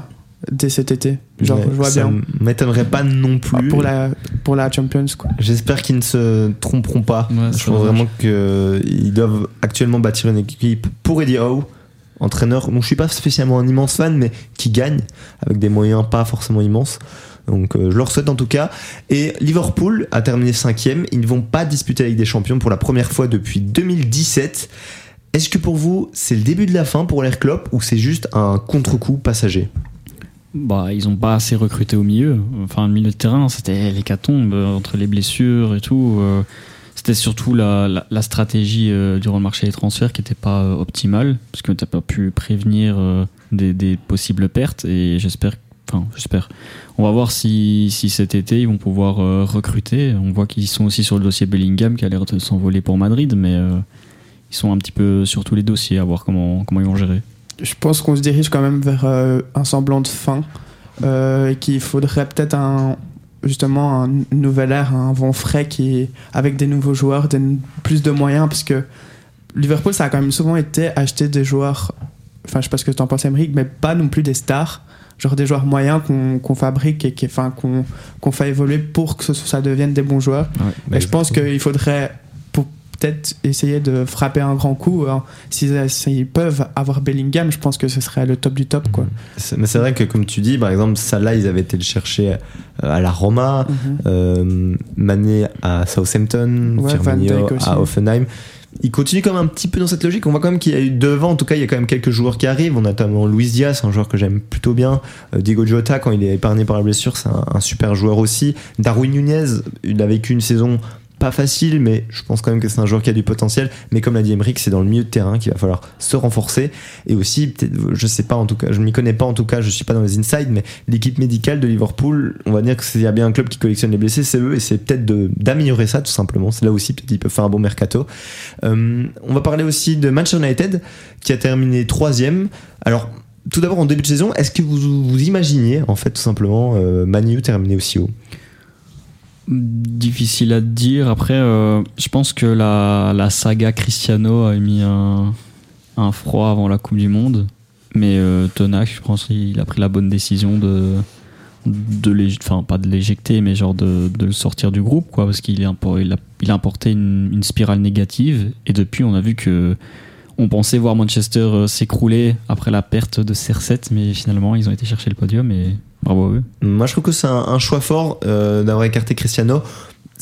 dès cet été. Genre, Ouais, je vois ça bien. m'étonnerait pas non Ah, plus. Pour la, pour la Champions, quoi. J'espère qu'ils ne se tromperont pas. Ouais, je dommage. vraiment qu'ils doivent actuellement bâtir une équipe pour Eddie Howe, entraîneur dont je suis pas spécialement un immense fan, mais qui gagne avec des moyens pas forcément immenses. Donc euh, je leur souhaite en tout cas. Et Liverpool a terminé cinquième. Ils ne vont pas disputer la Ligue des Champions pour la première fois depuis 2017. Est-ce que pour vous c'est le début de la fin pour l'air Klopp ou c'est juste un contre-coup passager? Bah, ils n'ont pas assez recruté au milieu. Enfin, le milieu de terrain, c'était l'hécatombe euh, entre les blessures et tout. euh, C'était surtout la, stratégie euh, durant le marché des transferts qui n'était pas euh, optimale, parce que tu pas pu prévenir des, possibles pertes. Et j'espère, enfin, j'espère. On va voir si, cet été ils vont pouvoir recruter. On voit qu'ils sont aussi sur le dossier Bellingham qui a l'air de s'envoler pour Madrid, mais ils sont un petit peu sur tous les dossiers à voir comment ils vont gérer. Je pense qu'on se dirige quand même vers euh, un semblant de fin euh, et qu'il faudrait peut-être un justement un nouvel air, un vent frais qui avec des nouveaux joueurs, des, plus de moyens parce que Liverpool ça a quand même souvent été acheter des joueurs enfin je sais pas ce que tu en penses Emeric mais pas non plus des stars genre des joueurs moyens qu'on fabrique et qu'on fait évoluer pour que ça devienne des bons joueurs. Bah, et je pense qu'il faudrait peut-être essayer de frapper un grand coup. hein. S'ils peuvent avoir Bellingham, je pense que ce serait le top du top. Quoi. Mais c'est vrai que comme tu dis, par exemple, Salah, ils avaient été le chercher euh, à la Roma, euh, Mané à Southampton, Ouais, Firmino à Offenheim. Il continue quand même un petit peu dans cette logique. On voit quand même qu'il y a eu devant, en tout cas, il y a quand même quelques joueurs qui arrivent. On a notamment Luis Diaz, un joueur que j'aime plutôt bien. Euh, Diego Jota, quand il est épargné par la blessure, c'est un, un super joueur aussi. Darwin Nunez, il a vécu une saison pas facile, mais je pense quand même que c'est un joueur qui a du potentiel. Mais comme l'a dit Emeric, c'est dans le milieu de terrain qu'il va falloir se renforcer. Et aussi, je sais pas en tout cas, je m'y connais pas en tout cas, je suis pas dans les insides, mais l'équipe médicale de Liverpool, on va dire que s'il y a bien un club qui collectionne les blessés, c'est eux, et c'est peut-être d'améliorer ça tout simplement. C'est là aussi, peut-être qu'ils peuvent faire un bon mercato. Euh, on va parler aussi de Manchester United, qui a terminé troisième. Alors, tout d'abord, en début de saison, est-ce que vous vous imaginiez, en fait, tout simplement, euh, Manu terminer aussi haut? Difficile à dire. Après, euh, je pense que la, saga Cristiano a mis un, froid avant la Coupe du Monde. Mais euh, Tonac, je pense qu'il a pris la bonne décision de, de l'éjecter, mais genre de, de le sortir du groupe, quoi, parce qu'il il a, il importé une, une spirale négative. Et depuis, on a vu que on pensait voir Manchester euh, s'écrouler après la perte de CR7, mais finalement, ils ont été chercher le podium et Moi, je trouve que c'est un, un choix fort euh, d'avoir écarté Cristiano.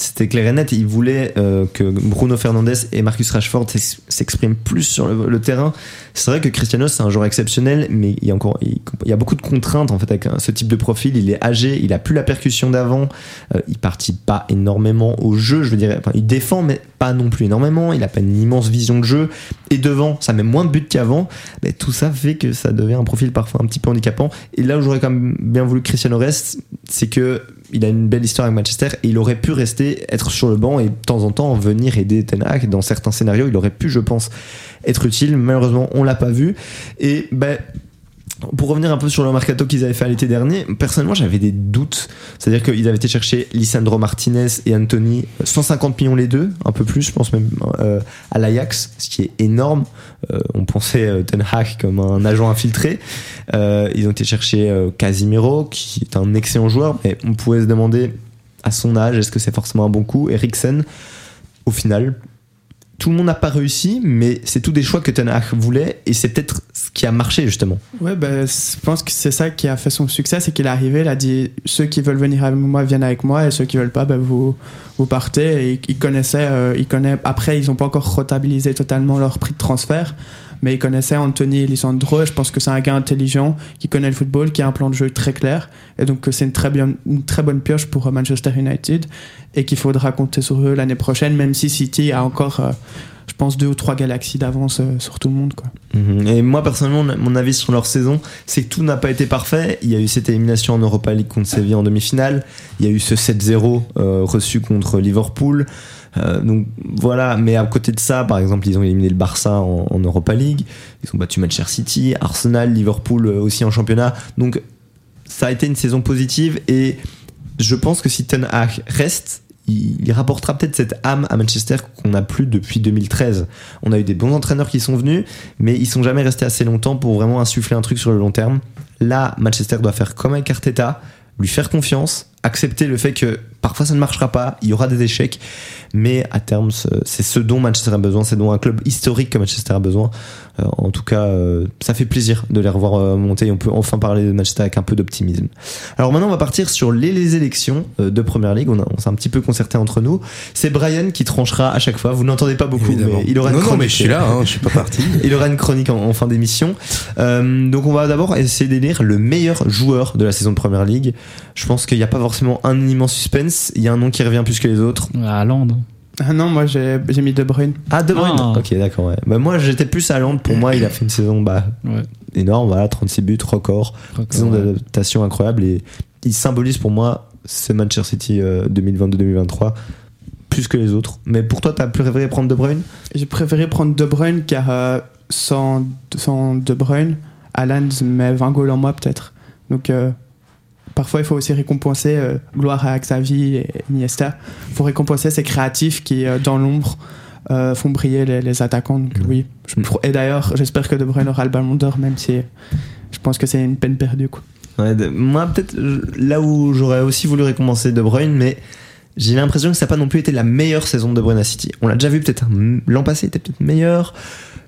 C'était clair et net. Il voulait euh, que Bruno Fernandes et Marcus Rashford s'ex- s'expriment plus sur le, terrain. C'est vrai que Cristiano, c'est un joueur exceptionnel, mais il y a encore, il, y a beaucoup de contraintes en fait avec ce type de profil. Il est âgé, il a plus la percussion d'avant. Euh, il participe pas énormément au jeu. Je veux dire, il défend, mais pas non plus énormément. Il a pas une immense vision de jeu. Et devant, ça met moins de buts qu'avant. Mais tout ça fait que ça devient un profil parfois un petit peu handicapant. Et là où j'aurais quand même bien voulu que Cristiano reste, c'est que il a une belle histoire avec Manchester et il aurait pu rester, être sur le banc et de temps en temps venir aider Ten Hag. Dans certains scénarios, il aurait pu, je pense, être utile. Malheureusement, on l'a pas vu. Et ben. Pour revenir un peu sur le mercato qu'ils avaient fait à l'été dernier, personnellement j'avais des doutes. C'est-à-dire qu'ils avaient été chercher Lisandro Martinez et Anthony, 150 millions les deux, un peu plus, je pense même, euh, à l'Ajax, ce qui est énorme. Euh, on pensait euh, Ten Hag comme un agent infiltré. Euh, ils ont été chercher euh, Casimiro, qui est un excellent joueur, mais on pouvait se demander à son âge, est-ce que c'est forcément un bon coup? Eriksen, au final, tout le monde n'a pas réussi, mais c'est tout des choix que Ten voulait et c'est peut-être ce qui a marché justement. Ouais, ben, je pense que c'est ça qui a fait son succès, c'est qu'il est arrivé, il a dit ceux qui veulent venir avec moi viennent avec moi et ceux qui veulent pas, ben, vous, vous partez. Et il connaissait, euh, il connaît, après, ils n'ont pas encore rentabilisé totalement leur prix de transfert, mais il connaissait Anthony Lisandro. et Je pense que c'est un gars intelligent qui connaît le football, qui a un plan de jeu très clair. Et donc, c'est une très, une très bonne pioche pour euh, Manchester United et qu'il faudra compter sur eux l'année prochaine, même si City a encore, euh, je pense, deux ou trois galaxies d'avance euh, sur tout le monde. Quoi. Mhm. Et moi personnellement, mon avis sur leur saison, c'est que tout n'a pas été parfait. Il y a eu cette élimination en Europa League contre Séville en demi-finale. Il y a eu ce 7-0 euh, reçu contre Liverpool. Euh, donc voilà, mais à côté de ça, par exemple, ils ont éliminé le Barça en, en Europa League. Ils ont battu Manchester City, Arsenal, Liverpool euh, aussi en championnat. Donc ça a été une saison positive et je pense que si Ten Hag reste, il, rapportera peut-être cette âme à Manchester qu'on n'a plus depuis 2013. On a eu des bons entraîneurs qui sont venus, mais ils sont jamais restés assez longtemps pour vraiment insuffler un truc sur le long terme. Là, Manchester doit faire comme avec Arteta, lui faire confiance, accepter le fait que parfois ça ne marchera pas, il y aura des échecs, mais à terme, ce- c'est ce dont Manchester a besoin, c'est dont un club historique que Manchester a besoin. Euh, en tout cas, euh, ça fait plaisir de les revoir euh, monter et on peut enfin parler de Manchester avec un peu d'optimisme. Alors maintenant, on va partir sur les, les élections de Première Ligue. On, s'est un petit peu concerté entre nous. C'est Brian qui tranchera à chaque fois. Vous n'entendez pas beaucoup, Évidemment. mais il aura une non, non, mais chronique. je suis là, hein, je suis pas parti. [laughs] Il aura une chronique en, en fin d'émission. Donc on va d'abord essayer d'élire le meilleur joueur de la saison de Première Ligue. Je pense qu'il n'y a pas forcément un immense suspense. Il y a un nom qui revient plus que les autres. À Londres. Ah non, moi j'ai j'ai mis De Bruyne. Ah, De Bruyne. Ah. Ok, d'accord. Ouais. Bah, moi, j'étais plus à Londres. Pour moi, il a fait une saison bah, Ouais. énorme. Voilà, 36 buts, record. Saison Ouais. d'adaptation incroyable. Et il symbolise pour moi ce Manchester City euh, 2022-2023 plus que les autres. Mais pour toi, t'as préféré prendre De Bruyne? J'ai préféré prendre De Bruyne car euh, sans, sans De Bruyne, Alan met 20 goals en moi peut-être. Donc euh, parfois il faut aussi récompenser, euh, gloire à Xavi et Iniesta, il faut récompenser ces créatifs qui euh, dans l'ombre euh, font briller les, les attaquants. Donc oui. Et d'ailleurs j'espère que De Bruyne aura le ballon d'or même si je pense que c'est une peine perdue. Quoi. Ouais, de- moi, peut-être là où j'aurais aussi voulu récompenser De Bruyne, mais j'ai l'impression que ça n'a pas non plus été la meilleure saison de De Bruyne à City. On l'a déjà vu peut-être un- l'an passé, était peut-être meilleur.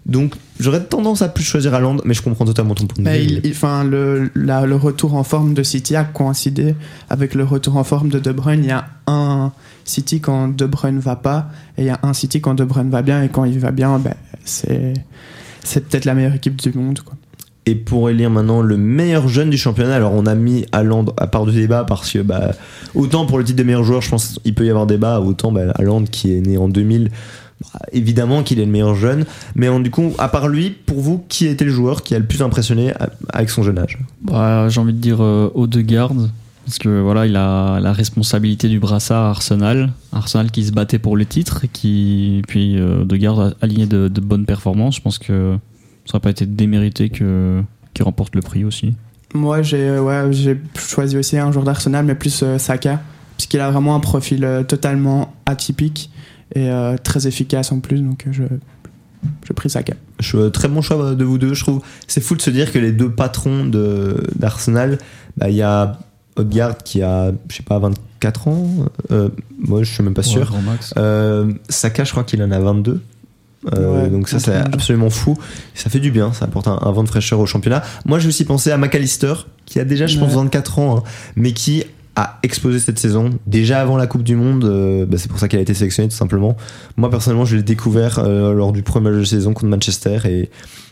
Donc j'aurais tendance à plus choisir Haaland, mais je comprends totalement ton point de vue. enfin, le, la- le retour en forme de City a coïncidé avec le retour en forme de De Bruyne. Il y a un City quand De Bruyne va pas, et il y a un City quand De Bruyne va bien, et quand il va bien, ben, c'est c'est peut-être la meilleure équipe du monde. Quoi. Et pour élire maintenant le meilleur jeune du championnat, alors on a mis Haaland à part du débat parce que bah, autant pour le titre de meilleur joueur, je pense qu'il peut y avoir débat, autant bah, Haaland qui est né en 2000, bah, évidemment qu'il est le meilleur jeune. Mais en- du coup, à part lui, pour vous, qui été le joueur qui a le plus impressionné avec son jeune âge? Bah, J'ai envie de dire euh, Odegaard. Parce que voilà, il a la responsabilité du brassard à Arsenal. Arsenal qui se battait pour le titre. Et qui, puis euh, Odegaard a aligné de, de bonnes performances. Je pense que ça n'aurait pas été démérité que- qu'il remporte le prix aussi. Moi, j'ai euh, ouais, j'ai choisi aussi un joueur d'Arsenal, mais plus euh, Saka, puisqu'il a vraiment un profil euh, totalement atypique et euh, très efficace en plus. Donc, euh, je, je pris Saka. Je- Très bon choix de vous deux, je trouve. C'est fou de se dire que les deux patrons de- d'Arsenal, bah, il y a Odegaard qui a, je sais pas, 24 ans. Euh, moi, je suis même pas sûr. Ouais. Euh, Saka, je crois qu'il en a 22. Euh, Ouais, donc ça c'est absolument fou ça fait du bien ça apporte un, un vent de fraîcheur au championnat moi j'ai aussi pensé à McAllister qui a déjà je pense Ouais. 24 ans hein, mais qui a explosé cette saison déjà avant la Coupe du Monde euh, bah, c'est pour ça qu'elle a été sélectionnée tout simplement moi personnellement je l'ai découvert euh, lors du premier match de saison contre Manchester et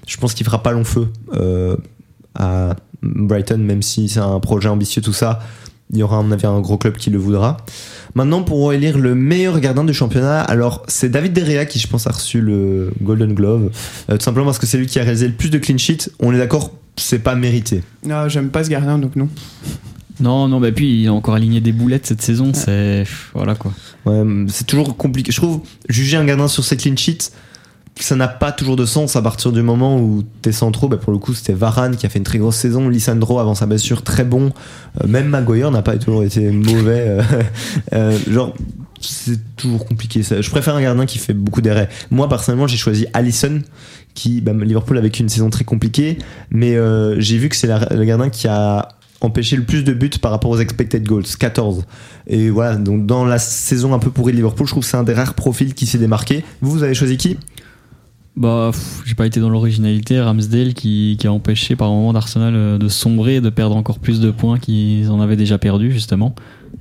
je pense qu'il fera pas long feu euh, à Brighton même si c'est un projet ambitieux tout ça il y aura avis un gros club qui le voudra Maintenant, pour élire le meilleur gardien du championnat, alors c'est David Derrea qui, je pense, a reçu le Golden Glove. Tout simplement parce que c'est lui qui a réalisé le plus de clean sheets. On est d'accord, c'est pas mérité. Non, j'aime pas ce gardien, donc non. Non, non, bah puis il a encore aligné des boulettes cette saison. C'est. Voilà quoi. Ouais, c'est toujours compliqué. Je trouve, juger un gardien sur ses clean sheets, ça n'a pas toujours de sens à partir du moment où t'es centraux. Bah pour le coup, c'était Varane qui a fait une très grosse saison. Lissandro, avant sa blessure, très bon. Euh, même Maguire n'a pas toujours été mauvais. euh, [laughs] euh, genre, c'est toujours compliqué. ça. Je préfère un gardien qui fait beaucoup d'arrêts. Moi, personnellement, j'ai choisi Allison, qui, bah, Liverpool a vécu une saison très compliquée, mais j'ai vu que c'est le gardien qui a empêché le plus de buts par rapport aux expected goals, 14. Et voilà, donc dans la saison un peu pourrie de Liverpool, je trouve que c'est un des rares profils qui s'est démarqué. Vous, vous avez choisi qui? Bah, j'ai pas été dans l'originalité. Ramsdale qui, qui a empêché par moment d'Arsenal euh, de sombrer et de perdre encore plus de points qu'ils en avaient déjà perdu, justement.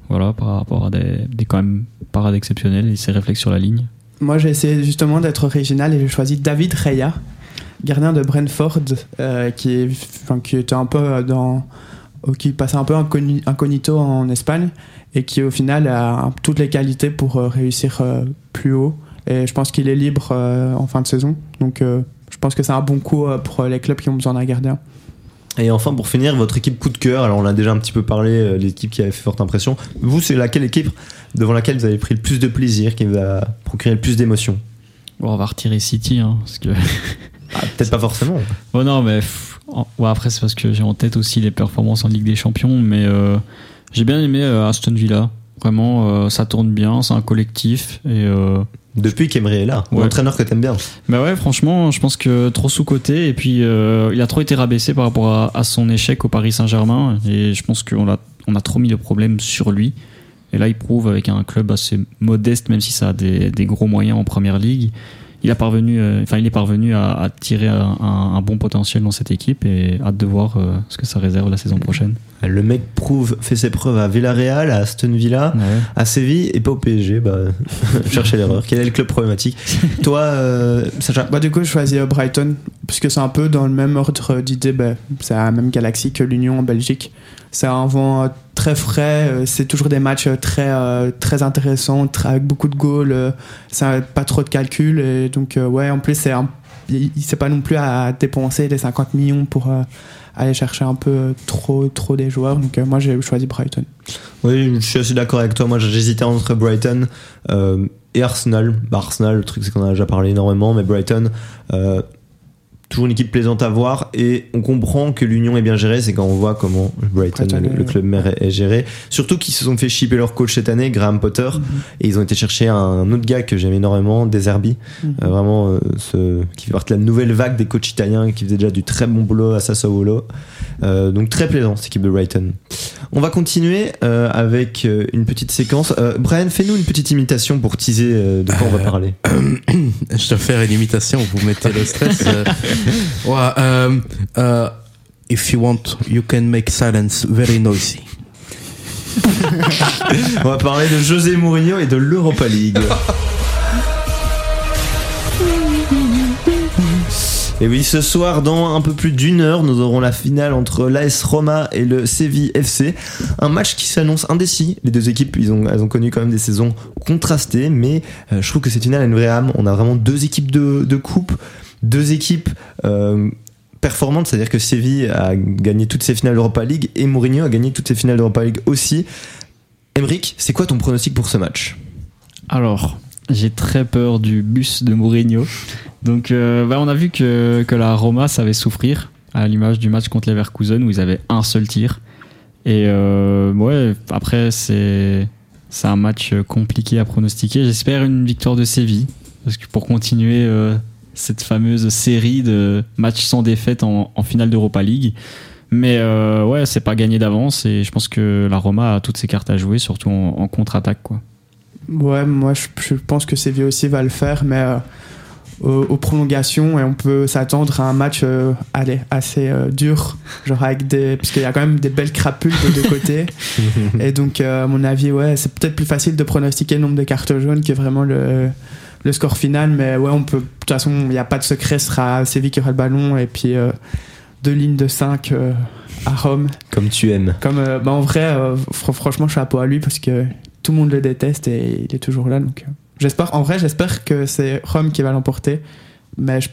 Voilà, par rapport à des, des quand même parades exceptionnelles et ses réflexes sur la ligne. Moi, j'ai essayé justement d'être original et j'ai choisi David Reya, gardien de Brentford, euh, qui, est, enfin, qui était un peu dans. Euh, qui passait un peu incogni- incognito en Espagne et qui au final a toutes les qualités pour euh, réussir euh, plus haut. Et je pense qu'il est libre en fin de saison. Donc je pense que c'est un bon coup pour les clubs qui ont besoin d'un gardien. Et enfin, pour finir, votre équipe coup de cœur. Alors, on a déjà un petit peu parlé, l'équipe qui avait fait forte impression. Vous, c'est laquelle équipe devant laquelle vous avez pris le plus de plaisir, qui vous a procuré le plus d'émotion Bon, on va retirer City, hein, parce que. Ah, Peut-être pas forcément. Oh non, mais pff, ouais, après, c'est parce que j'ai en tête aussi les performances en Ligue des Champions, mais euh, j'ai bien aimé euh, Aston Villa. Vraiment, euh, ça tourne bien, c'est un collectif. Et, Depuis qu'Emery est là, Ouais. l'entraîneur que t'aimes bien. bah ouais, franchement, je pense que trop sous-côté, et puis il a trop été rabaissé par rapport à, à son échec au Paris Saint-Germain, et je pense qu'on a, on a trop mis le problème sur lui. Et là, il prouve avec un club assez modeste, même si ça a des, des gros moyens en première ligue. Il, a parvenu, euh, enfin, il est parvenu à, à tirer un, un- un bon potentiel dans cette équipe et hâte de voir euh, ce que ça réserve la saison prochaine. Le mec prouve, fait ses preuves à Villarreal, à Aston Villa, à Séville et pas au PSG. Bah, [laughs] cherchez l'erreur. Quel est le club problématique [laughs] Toi, euh, Sacha Bah, du coup, je choisis Brighton, puisque c'est un peu dans le même ordre d'idée, bah, c'est la même galaxie que l'Union en Belgique. C'est un vent euh, très frais, euh, c'est toujours des matchs euh, très, très intéressants, avec beaucoup de goals, ça, pas trop de calculs, et donc, ouais, en plus, c'est un- il sait pas non plus à dépenser les 50 millions pour aller chercher un peu trop, trop des joueurs, donc moi j'ai choisi Brighton. Oui, je suis assez d'accord avec toi. Moi, j'hésitais entre Brighton et Arsenal. Bah, Arsenal, le truc, c'est qu'on a déjà parlé énormément, mais Brighton, toujours une équipe plaisante à voir. Et on comprend que l'union est bien gérée, c'est quand on voit comment Brighton, Brighton, le, le club mère, est, géré. Surtout qu'ils se sont fait shipper leur coach cette année, Graham Potter, et ils ont été chercher un autre gars que j'aime énormément, Deserbi, Mhm. euh, vraiment euh, ce, qui fait partie de la nouvelle vague des coachs italiens qui faisait déjà du très bon boulot à Sassuolo. Euh, donc très plaisant cette équipe de Brighton. On va continuer euh, avec euh, une petite séquence. Euh, Brian, fais-nous une petite imitation pour teaser euh, de quoi on va parler. [coughs] Je dois faire une imitation, vous mettez le stress. [laughs] Ouais, euh, euh, if you want, you can make silence very noisy. [laughs] on va parler de José Mourinho et de l'Europa League. Et oui, ce soir, dans un peu plus d'une heure, nous aurons la finale entre l'AS Roma et le Séville FC. Un match qui s'annonce indécis. Les deux équipes, ils ont, elles ont connu quand même des saisons contrastées, mais euh, je trouve que cette finale a une vraie âme. On a vraiment deux équipes de coupe, deux équipes euh, performantes, c'est-à-dire que Séville a gagné toutes ses finales d'Europa League et Mourinho a gagné toutes ses finales d'Europa League aussi. Emric, c'est quoi ton pronostic pour ce match? Alors, j'ai très peur du bus de Mourinho. Donc, euh, bah, on a vu que, que la Roma savait souffrir, à l'image du match contre Leverkusen où ils avaient un seul tir. Et euh, ouais, après, c'est c'est un match compliqué à pronostiquer. J'espère une victoire de Séville, parce que pour continuer cette fameuse série de matchs sans défaite en, en finale d'Europa League. Mais euh, ouais, c'est pas gagné d'avance et je pense que la Roma a toutes ses cartes à jouer, surtout en, en contre-attaque. quoi. Ouais, moi je, je pense que Séville aussi va le faire, mais euh, aux, aux prolongations, et on peut s'attendre à un match euh, allez, assez euh, dur, genre avec des. Parce qu'il y a quand même des belles crapules de deux côtés. [laughs] et donc, euh, à mon avis, ouais, c'est peut-être plus facile de pronostiquer le nombre de cartes jaunes que vraiment le, le score final, mais ouais, on peut. De toute façon, il n'y a pas de secret, ce sera Séville qui aura le ballon, et puis euh, deux lignes de 5 à Rome. Comme tu aimes. Comme, euh, bah, en vrai, euh, fr- franchement, chapeau à lui parce que tout le monde le déteste et il est toujours là. Donc, euh, j'espère, en vrai, j'espère que c'est Rome qui va l'emporter, mais je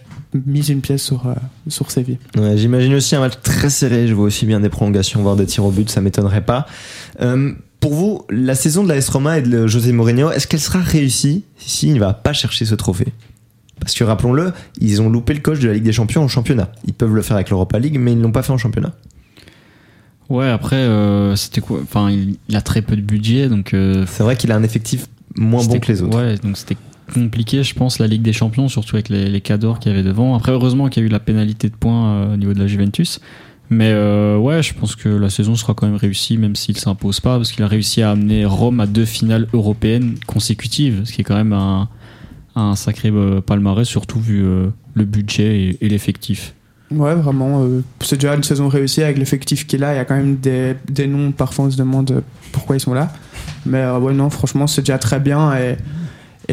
mise une pièce sur, euh, sur Séville. Ouais, J'imagine aussi un match très serré. Je vois aussi bien des prolongations, voire des tirs au but. Ça m'étonnerait pas. Pour vous, la saison de la S Roma et de José Mourinho, est-ce qu'elle sera réussie s'il ne va pas chercher ce trophée? Parce que rappelons-le, ils ont loupé le coach de la Ligue des Champions en championnat. Ils peuvent le faire avec l'Europa League, mais ils ne l'ont pas fait en championnat. Ouais, après, euh, c'était quoi? Enfin, il, il a très peu de budget, donc. euh, C'est vrai qu'il a un effectif moins bon que les autres. Ouais, donc c'était compliqué, je pense, la Ligue des Champions, surtout avec les, les cadors qu'il y avait devant. Après, heureusement qu'il y a eu la pénalité de points euh, au niveau de la Juventus. Mais euh, ouais, je pense que la saison sera quand même réussie, même s'il s'impose pas, parce qu'il a réussi à amener Rome à deux finales européennes consécutives, ce qui est quand même un, un sacré euh, palmarès, surtout vu euh, le budget et, l'effectif. Ouais, vraiment. c'est déjà une saison réussie avec l'effectif qu'il a. Il y a quand même des, des noms, parfois on se demande pourquoi ils sont là. Mais ouais, non, franchement, c'est déjà très bien. Et,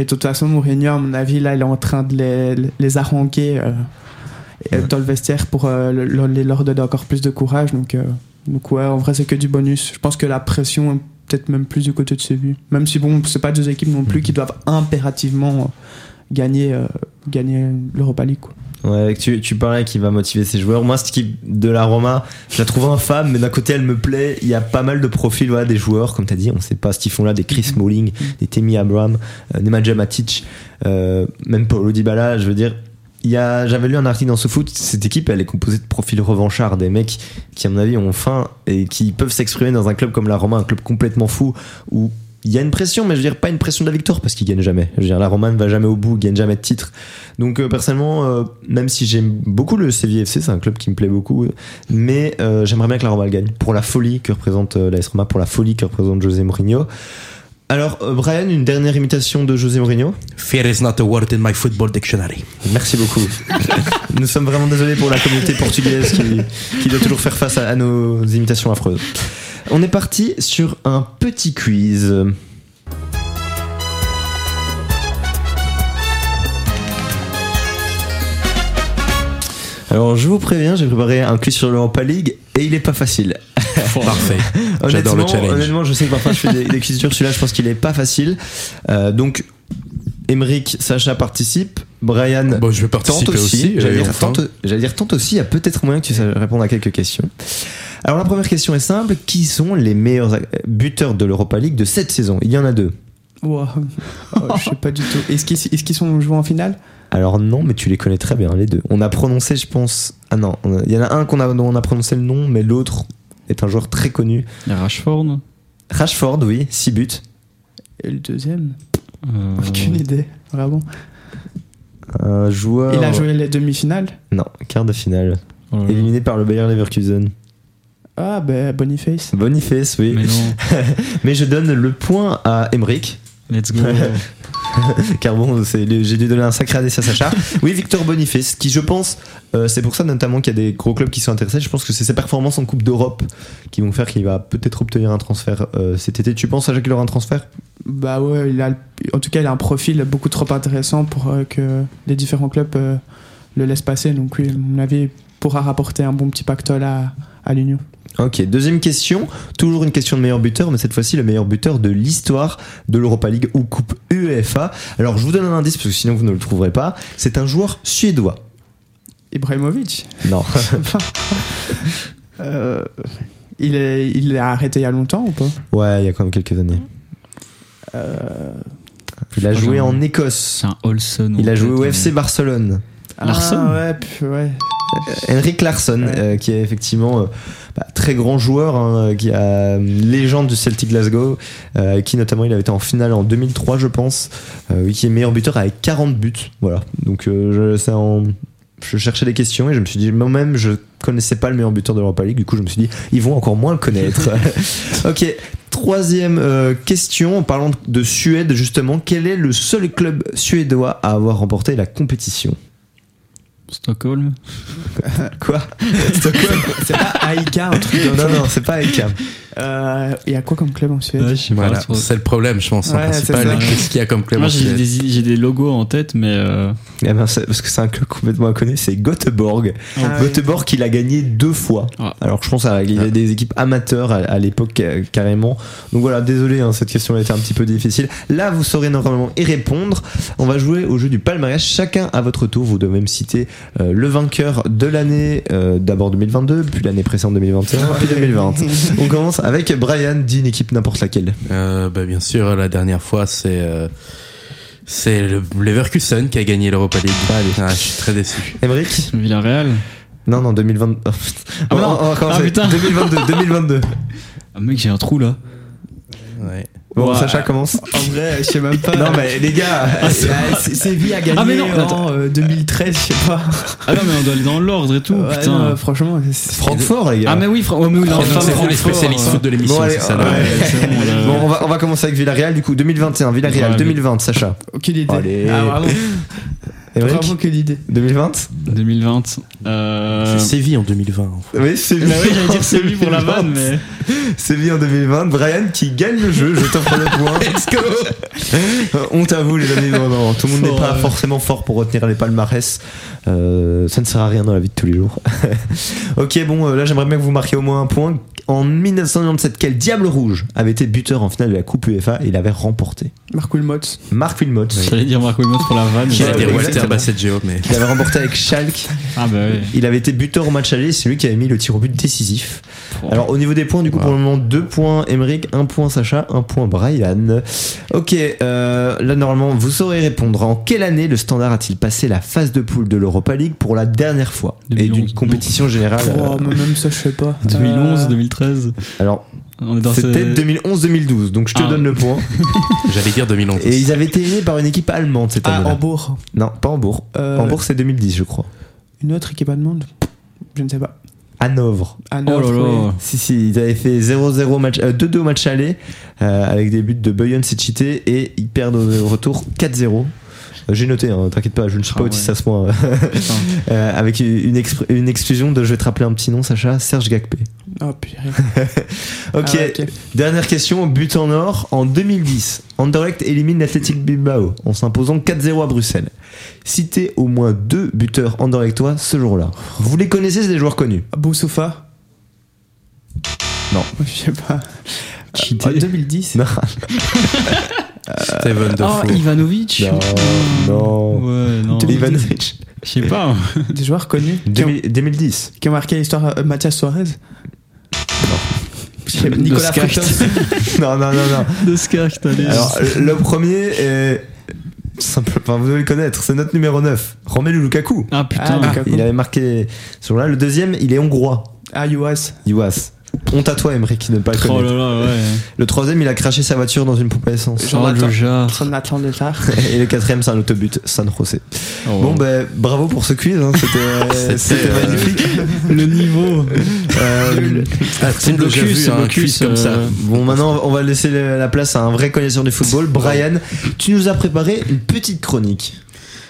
de toute façon, Mourinho, à mon avis, là, il est en train de les, les dans le vestiaire pour euh, le- leur, donner encore plus de courage. Donc, euh, donc ouais, en vrai, c'est que du bonus. Je pense que la pression est peut-être même plus du côté de Séville. Même si, bon, c'est pas deux équipes non plus qui doivent impérativement euh, gagner, gagner l'Europa League. Quoi. Ouais, tu, tu parlais qu'il va motiver ses joueurs. Moi, cette équipe de la Roma, je la trouve infâme, mais d'un côté, elle me plaît. Il y a pas mal de profils voilà, des joueurs, comme tu as dit. On sait pas ce qu'ils font là, des Chris Smalling, des Temi Abraham, euh, Nemanja Matic, euh, même Paulo Dybala. Je veux dire, j'avais lu un article dans ce foot. Cette équipe, elle est composée de profils revanchards, des mecs qui, à mon avis, ont faim et qui peuvent s'exprimer dans un club comme la Roma, un club complètement fou où il y a une pression, mais je veux dire pas une pression de la victoire parce qu'ils gagnent jamais. Je veux dire, la Roma ne va jamais au bout, gagne jamais de titre. Donc euh, personnellement, euh, même si j'aime beaucoup le CVFC, c'est un club qui me plaît beaucoup, mais euh, j'aimerais bien que la Roma le gagne pour la folie que représente euh, l'AS Roma, pour la folie que représente José Mourinho. Alors euh, Brian, une dernière imitation de José Mourinho. Fear is not a word in my football dictionary. Merci beaucoup. [laughs] Nous sommes vraiment désolés pour la communauté portugaise qui, qui doit toujours faire face à, à nos imitations affreuses. On est parti sur un petit quiz. Alors je vous préviens, j'ai préparé un quiz sur l'Europa League et il est pas facile. [laughs] Parfait. J'adore le Honnêtement, challenge. honnêtement, je sais que parfois je fais des, des quiz durs. Celui-là, je pense qu'il est pas facile. Euh, donc, Emeric, Sacha participe. Brian Bon, je vais tente participer aussi. aussi. J'allais dire, enfin. tente, j'allais dire tente aussi. Il y a peut-être moyen que tu saches répondre à quelques questions. Alors, la première question est simple. Qui sont les meilleurs buteurs de l'Europa League de cette saison? Il y en a deux. Wow. [laughs] Oh, je sais pas du tout. Est-ce qu'ils sont joués en finale? Alors non, mais tu les connais très bien, les deux. On a prononcé, je pense... Ah non, il y en a un qu'on a, dont on a prononcé le nom, mais l'autre est un joueur très connu. Rashford. Rashford, oui, 6 buts. Et le deuxième euh, Aucune idée, vraiment. Un joueur... Il a joué les demi-finales Non, quart de finale. oh là là. Éliminé par le Bayer Leverkusen. Ah, ben Boniface. Boniface, oui. Mais [laughs] Mais, non, je donne le point à Emric. let's go. [laughs] [laughs] Car bon, j'ai dû donner un sacré indice à Sacha. oui, Victor Boniface, qui je pense, euh, c'est pour ça notamment qu'il y a des gros clubs qui sont intéressés. Je pense que c'est ses performances en Coupe d'Europe qui vont faire qu'il va peut-être obtenir un transfert euh, cet été. Tu penses, Sacha, qu'il aura un transfert? Bah ouais, en tout cas, il a un profil beaucoup trop intéressant pour euh, que les différents clubs le laissent passer. Donc oui, à mon avis, pourra rapporter un bon petit pactole à, à l'Union. Ok, deuxième question. Toujours une question de meilleur buteur, mais cette fois-ci le meilleur buteur de l'histoire de l'Europa League ou Coupe UEFA. Alors je vous donne un indice parce que sinon vous ne le trouverez pas. C'est un joueur suédois. Ibrahimovic Non. [laughs] euh, il, est, il est arrêté il y a longtemps ou pas? Ouais, il y a quand même quelques années. Euh, Il a joué en Écosse. C'est un Olson. Il a joué au FC Barcelone. Larsson Ah ouais, puis, ouais. Henrik Larsson, Ouais. euh, qui est effectivement euh, bah, très grand joueur, hein, qui a euh, légende du Celtic Glasgow, euh, qui notamment il avait été en finale en 2003, je pense, euh, qui est meilleur buteur avec 40 buts. Voilà. Donc euh, je, en- je cherchais des questions et je me suis dit, moi-même, je connaissais pas le meilleur buteur de l'Europa League. Du coup, je me suis dit, ils vont encore moins le connaître. [laughs] ok. Troisième euh, question, en parlant de Suède, justement, quel est le seul club suédois à avoir remporté la compétition? Stockholm. [laughs] Quoi? Stockholm? C'est pas Aïka, un truc de Non, non, c'est pas Eka. Euh, Il y a quoi comme club en Suède Ouais, Voilà, c'est le problème, je pense. en Ouais, principal. ça. Qu'est-ce qu'il y a comme club Moi en j'ai Suède des, j'ai des logos en tête, mais euh, Eh ben, parce que c'est un club complètement inconnu, c'est Göteborg. Ah oui. Göteborg, il a gagné deux fois. Ah. Alors je pense qu'il y avait des équipes amateurs à, à l'époque euh, carrément. Donc voilà, désolé, hein, cette question a été un petit peu difficile. Là, vous saurez normalement y répondre. On va jouer au jeu du palmarès. Chacun à votre tour, vous devez me citer euh, le vainqueur de l'année, euh, d'abord 2022, puis l'année précédente 2021, puis 2020. [laughs] On commence avec Brian, dit une équipe n'importe laquelle. Euh, bah, Bien sûr, la dernière fois, c'est euh, c'est le Leverkusen qui a gagné l'Europa League. Ah, je suis très déçu. Emric Villarreal. Non, non, 2020. Ah, On- non. on va recommencer. Ah, putain. 2022, 2022. Ah mec, j'ai un trou là. Ouais. Bon, Ouais. Sacha commence. En vrai, je sais même pas. Non, mais les gars, Ah, c'est- Séville a gagné Ah, mais non, attends. en euh, 2013, je sais pas. Ah non, mais on doit aller dans l'ordre et tout. Ouais, putain. non, franchement, c'est- Francfort, les gars. Ah, mais oui, Fra- ouais, mais oui, non, c'est vous les Francfort, spécialistes euh, foot de l'émission, Bon, c'est ça on va, on va commencer avec Villarreal, du coup, 2021. Villarreal, Ouais, 2020, Sacha. aucune idée. Allez. Ah, Émeric, vraiment aucune idée. 2020 2020. Euh... C'est Séville en 2020. Oui, c'est Bah oui, j'allais dire Séville pour la vanne, [laughs] mais. Séville en 2020. Brian qui gagne le jeu, je t'offre le point. [laughs] Let's go Honte à vous, les amis. Non, non, tout le monde n'est Oh, pas forcément fort pour retenir les palmarès. Euh, ça ne sert à rien dans la vie de tous les jours. [laughs] ok, bon, euh, là, j'aimerais bien que vous marquiez au moins un point. En 1997, quel Diable Rouge avait été buteur en finale de la Coupe UEFA et il avait remporté Marco Wilmots. Marc Wilmot. J'allais dire Marco Wilmot pour la vanne. J'allais dire Basseggio, mais. Il avait remporté avec Schalke. Ah bah oui. Il avait été buteur au match aller, c'est lui qui avait mis le tir au but décisif. Alors au niveau des points, du coup Wow. pour le moment 2 points Emeric, 1 point Sacha, 1 point Brian. Ok, euh, là normalement vous saurez répondre. En quelle année le Standard a-t-il passé la phase de poule de l'Europa League pour la dernière fois? Et 2011. d'une compétition générale Oh, euh, même ça, je sais pas. 2011, Euh, 2013. Alors c'était ces- 2011-2012, donc je te Ah. donne le point. [laughs] J'allais dire 2011. Et ils avaient été aidés par une équipe allemande cette Ah, année-là. Hambourg. Non, pas Hambourg. Euh, Hambourg c'est 2010 je crois. Une autre équipe allemande Je ne sais pas. Hanovre. Ah, Oh là là. Si, si, ils avaient fait 0-0 match, euh, 2-2 au match aller, euh, avec des buts de Boyon Sechité, et ils perdent au retour 4-0. Euh, J'ai noté, hein, t'inquiète pas, je ne suis Ah pas autiste ouais. à ce point. Euh, avec une, exclusion de, je vais te rappeler un petit nom, Sacha, Serge Gakpé. Oh, purée. [laughs] Ok, Ah ok. dernière question, but en or. En 2010, Anderlecht élimine l'Athletic Bilbao en s'imposant 4-0 à Bruxelles. Citez au moins deux buteurs anderlechtois ce jour-là. Vous les connaissez, c'est des joueurs connus. Boussoufa Non. Je sais pas. En 2010 [laughs] Non, [laughs] Steven Oh. Ivanovic non, non. Ouais, non. Ivanovic. Je sais pas. Des joueurs connus qui ont, 2000 2010. qui ont marqué l'histoire. euh, Mathias Suarez Je sais pas, Nicolas. Freitas. [laughs] non, non, non, non. De Skart, allez. Alors, le premier est. Simple, enfin, vous devez le connaître, c'est notre numéro 9, Romelu Lukaku. Ah putain. Ah, Lukaku. Il avait marqué sur là. Le deuxième, il est hongrois, Ah, Youas. Iwas. Honte à toi, Emmerich, de ne pas le oh connaître. là là, ouais. Le troisième, il a craché sa voiture dans une pompe à essence. Oh, le jar. Jonathan Létard. [laughs] Et le quatrième, c'est un autobut, San José. Oh, Bon, ben, bravo pour ce quiz, hein, c'était [laughs] c'était euh, magnifique. [laughs] le niveau. Euh, Ah, C'est déjà blocus, quiz comme ça. euh, Bon, maintenant, on va laisser le- la place à un vrai connaisseur du football. Brian, tu nous as préparé une petite chronique.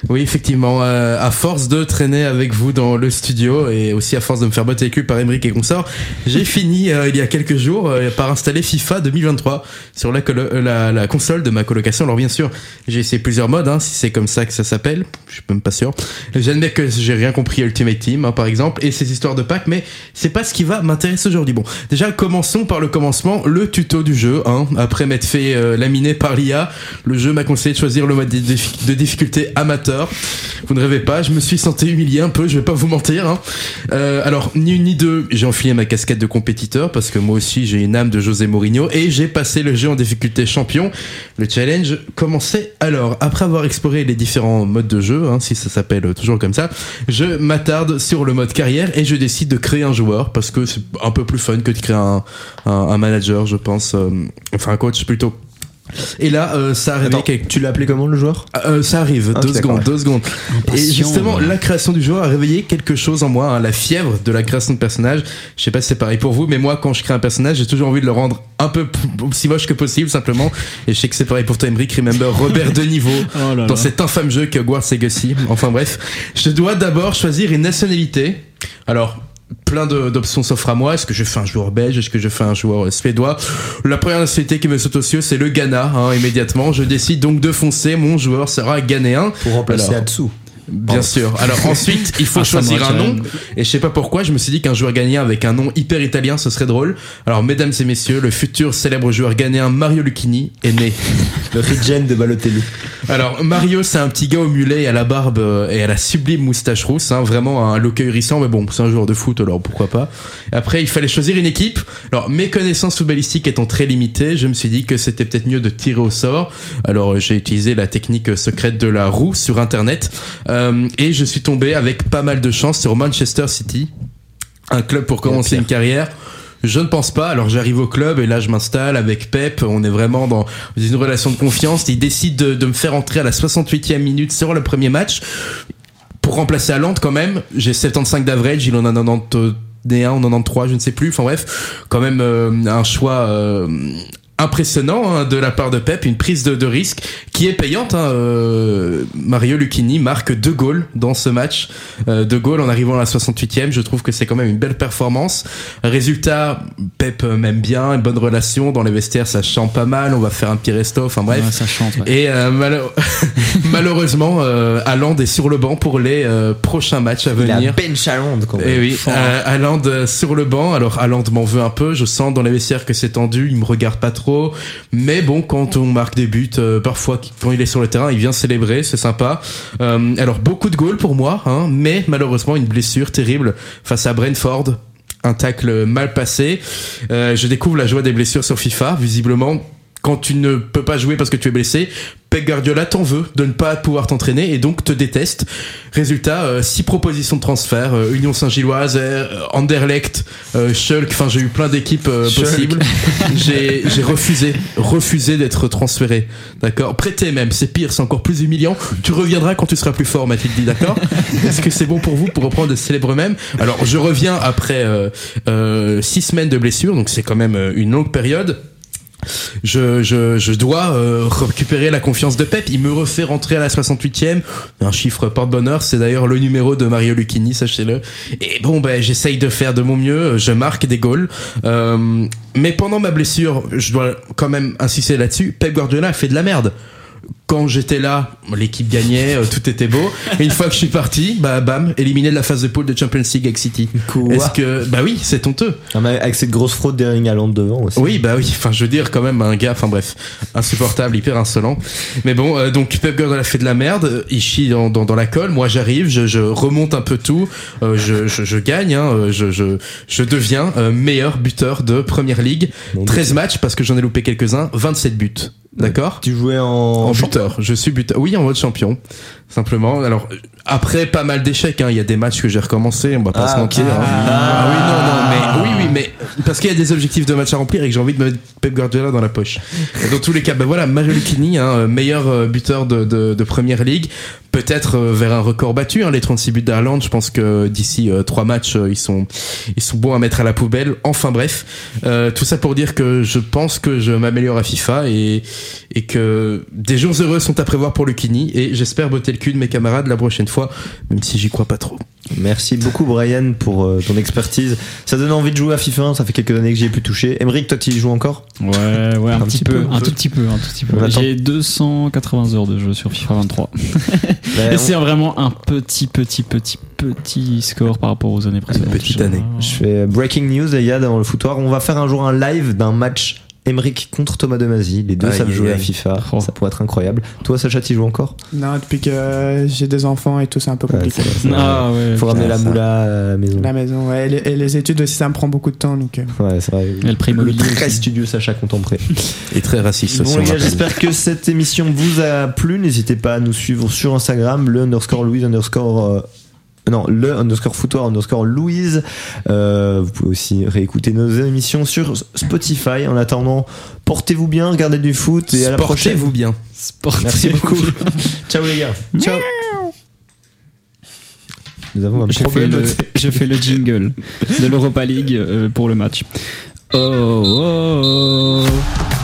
Oui, effectivement, euh, à force de traîner avec vous dans le studio et aussi à force de me faire botter les culs par Emmerich et consorts, j'ai fini euh, il y a quelques jours euh, par installer FIFA 2023 sur euh, la, la console de ma colocation. Alors bien sûr, j'ai essayé plusieurs modes, hein, si c'est comme ça que ça s'appelle, je suis même pas sûr. J'admets que j'ai rien compris Ultimate Team, hein, par exemple, et ces histoires de packs, mais c'est pas ce qui va m'intéresser aujourd'hui. Bon, déjà commençons par le commencement, le tuto du jeu. Hein. Après m'être fait euh, laminer par l'IA, le jeu m'a conseillé de choisir le mode de difficulté amateur. Vous ne rêvez pas, je me suis senti humilié un peu, je vais pas vous mentir. Hein. Euh, alors, ni une ni deux, j'ai enfilé ma casquette de compétiteur parce que moi aussi j'ai une âme de José Mourinho et j'ai passé le jeu en difficulté champion. Le challenge commençait alors. Après avoir exploré les différents modes de jeu, hein, si ça s'appelle toujours comme ça, je m'attarde sur le mode carrière et je décide de créer un joueur parce que c'est un peu plus fun que de créer un, manager, je pense. euh, enfin, un coach plutôt. Et là, euh, ça arrive Attends, tu l'as appelé comment le joueur? Euh, ça arrive, Ok, deux secondes, deux secondes. Et justement, ouais. la création du joueur a réveillé quelque chose en moi, hein, la fièvre de la création de personnage. Je sais pas si c'est pareil pour vous, mais moi, quand je crée un personnage, j'ai toujours envie de le rendre un peu aussi moche que possible, simplement. Et je sais que c'est pareil pour toi, Emmerich. Remember Robert de niveau [laughs] Oh dans cet infâme jeu que Hogwarts Legacy. Enfin bref, je dois d'abord choisir une nationalité. Alors, plein d'options s'offrent à moi. Est-ce que je fais un joueur belge? Est-ce que je fais un joueur euh, suédois? La première nationalité qui me saute aux cieux, c'est le Ghana, hein, immédiatement. Je décide donc de foncer. Mon joueur sera ghanéen. Pour remplacer Alors, Atsu. Bien sûr. Alors [laughs] ensuite, il faut Ah, choisir un nom. Et je sais pas pourquoi, je me suis dit qu'un joueur ghanéen avec un nom hyper italien, ce serait drôle. Alors, mesdames et messieurs, le futur célèbre joueur ghanéen Mario Lucchini est né. [laughs] Le regen de Balotelli. Alors, Mario, c'est un petit gars au mulet, à la barbe et à la sublime moustache rousse. Hein, vraiment un look hérissant, mais bon, c'est un joueur de foot, alors pourquoi pas. Après, il fallait choisir une équipe. Alors, mes connaissances footballistiques étant très limitées, je me suis dit que c'était peut-être mieux de tirer au sort. Alors, j'ai utilisé la technique secrète de la roue sur Internet. Euh, et je suis tombé avec pas mal de chance sur Manchester City. Un club pour commencer une carrière. Je ne pense pas. Alors j'arrive au club et là je m'installe avec Pep. On est vraiment dans une relation de confiance. Il décide de, de me faire entrer à la 68e minute sur le premier match pour remplacer Haaland quand même. J'ai 75 d'average. Il en a 91 ou 93, je ne sais plus. Enfin bref, quand même euh, un choix. euh, impressionnant hein, de la part de Pep, une prise de, de risque qui est payante. hein. Euh, Mario Lucchini marque deux goals dans ce match, euh, deux goals en arrivant à la 68e. Je trouve que c'est quand même une belle performance. Résultat, Pep euh, m'aime bien, une bonne relation dans les vestiaires, ça chante pas mal. On va faire un petit resto, enfin bref. Ouais, ça chante. ouais. Et euh, [laughs] malheureusement, euh, Haaland est sur le banc pour les euh, prochains matchs à Il a venir. bench Haaland quand même. Et oui, euh, Haaland euh, sur le banc. Alors Haaland m'en veut un peu. Je sens dans les vestiaires que c'est tendu. Il me regarde pas trop. Mais bon, quand on marque des buts, euh, parfois quand il est sur le terrain, il vient célébrer. C'est sympa. Euh, alors beaucoup de goals pour moi, hein, mais malheureusement une blessure terrible face à Brentford. Un tacle mal passé. Euh, je découvre la joie des blessures sur FIFA. Visiblement, quand tu ne peux pas jouer parce que tu es blessé, Pep Guardiola t'en veut de ne pas pouvoir t'entraîner et donc te déteste. Résultat, euh, six propositions de transfert, euh, Union Saint-Gilloise, euh, Anderlecht, euh, Schalke, enfin j'ai eu plein d'équipes euh, possibles. J'ai refusé, refusé d'être transféré. D'accord? Prêté même, c'est pire, c'est encore plus humiliant. Tu reviendras quand tu seras plus fort, m'a-t-il dit, d'accord? Est-ce que c'est bon pour vous pour reprendre de célèbres même Alors je reviens après euh, euh, six semaines de blessure, donc c'est quand même euh, une longue période je, dois euh, récupérer la confiance de Pep. Il me refait rentrer à la 68e. Un chiffre porte-bonheur. C'est d'ailleurs le numéro de Mario Lucchini, sachez-le. Et bon, ben, j'essaye de faire de mon mieux. Je marque des goals. Euh, mais pendant ma blessure, je dois quand même insister là-dessus. Pep Guardiola a fait de la merde. Quand j'étais là, l'équipe gagnait, euh, tout était beau. Une fois que je suis parti, bah bam, éliminé de la phase de poule de Champions League avec City. Est-ce que bah oui, c'est honteux. Ah, mais avec cette grosse fraude d'Erling Haaland devant aussi. Oui, bah oui, enfin je veux dire quand même un gars, enfin bref, insupportable, hyper insolent. Mais bon, euh, donc Pep Guardiola a fait de la merde, il chie dans, dans, dans la colle, moi j'arrive, je, je remonte un peu tout, euh, je, je, je gagne, hein, euh, je, je, je deviens euh, meilleur buteur de Première Ligue. Donc, 13 matchs parce que j'en ai loupé quelques-uns, 27 buts. D'accord? Tu jouais en, en buteur, je suis buteur. Oui, en mode champion, simplement. Alors après pas mal d'échecs, hein. il y a des matchs que j'ai recommencé, on va pas Ah, se mentir. ah, hein. Ah oui, non, non, mais oui, oui, mais parce qu'il y a des objectifs de match à remplir et que j'ai envie de mettre Pep Guardiola dans la poche. Et dans tous les cas, ben voilà, Mario Lucchini, hein, meilleur euh, buteur de, de, de Première Ligue, peut-être euh, vers un record battu, hein, les 36 buts d'Arland. Je pense que d'ici euh, trois matchs, euh, ils sont ils sont bons à mettre à la poubelle. Enfin bref, euh, tout ça pour dire que je pense que je m'améliore à FIFA et et que des jours heureux sont à prévoir pour Lucchini et j'espère botter le cul de mes camarades la prochaine fois, même si j'y crois pas trop. Merci beaucoup Brian pour euh, ton expertise. Ça donne envie de jouer à FIFA, ça fait quelques années que j'y ai pu toucher. Emeric, toi tu y joues encore? Ouais, ouais, un, petit, peu, un tout petit peu, un tout petit peu. J'ai 280 heures de jeu sur FIFA 23. Ben, Et c'est vraiment un petit, petit, petit, petit score par rapport aux années précédentes. petite Je- année. Je fais euh, breaking news, les gars, dans le foutoir. On va faire un jour un live d'un match Emeric contre Thomas Demasi. Les deux savent jouer à. FIFA. Oh. Ça pourrait être incroyable. Toi, Sacha, tu joues encore? Non, depuis que euh, j'ai des enfants et tout, c'est un peu compliqué. Ah ouais. Faut ramener la ça. moula à la maison. La maison, ouais. Et les, et les études aussi, ça me prend beaucoup de temps. Donc, euh, Ouais, c'est vrai. Et le prix immobilier très aussi. studieux Sacha contempré. Et très raciste aussi. Bon j'espère que cette émission vous a plu. N'hésitez pas à nous suivre sur Instagram, le underscore Louise underscore. euh, non, le underscore foutoir underscore Louise. Euh, vous pouvez aussi réécouter nos émissions sur Spotify. En attendant, portez-vous bien, regardez du foot et à la prochaine. Portez-vous bien. Merci beaucoup. Ciao les gars. Ciao. Nous avons un J'ai fait, problème. le, j'ai fait le jingle de l'Europa League euh, pour le match. Oh, oh, oh.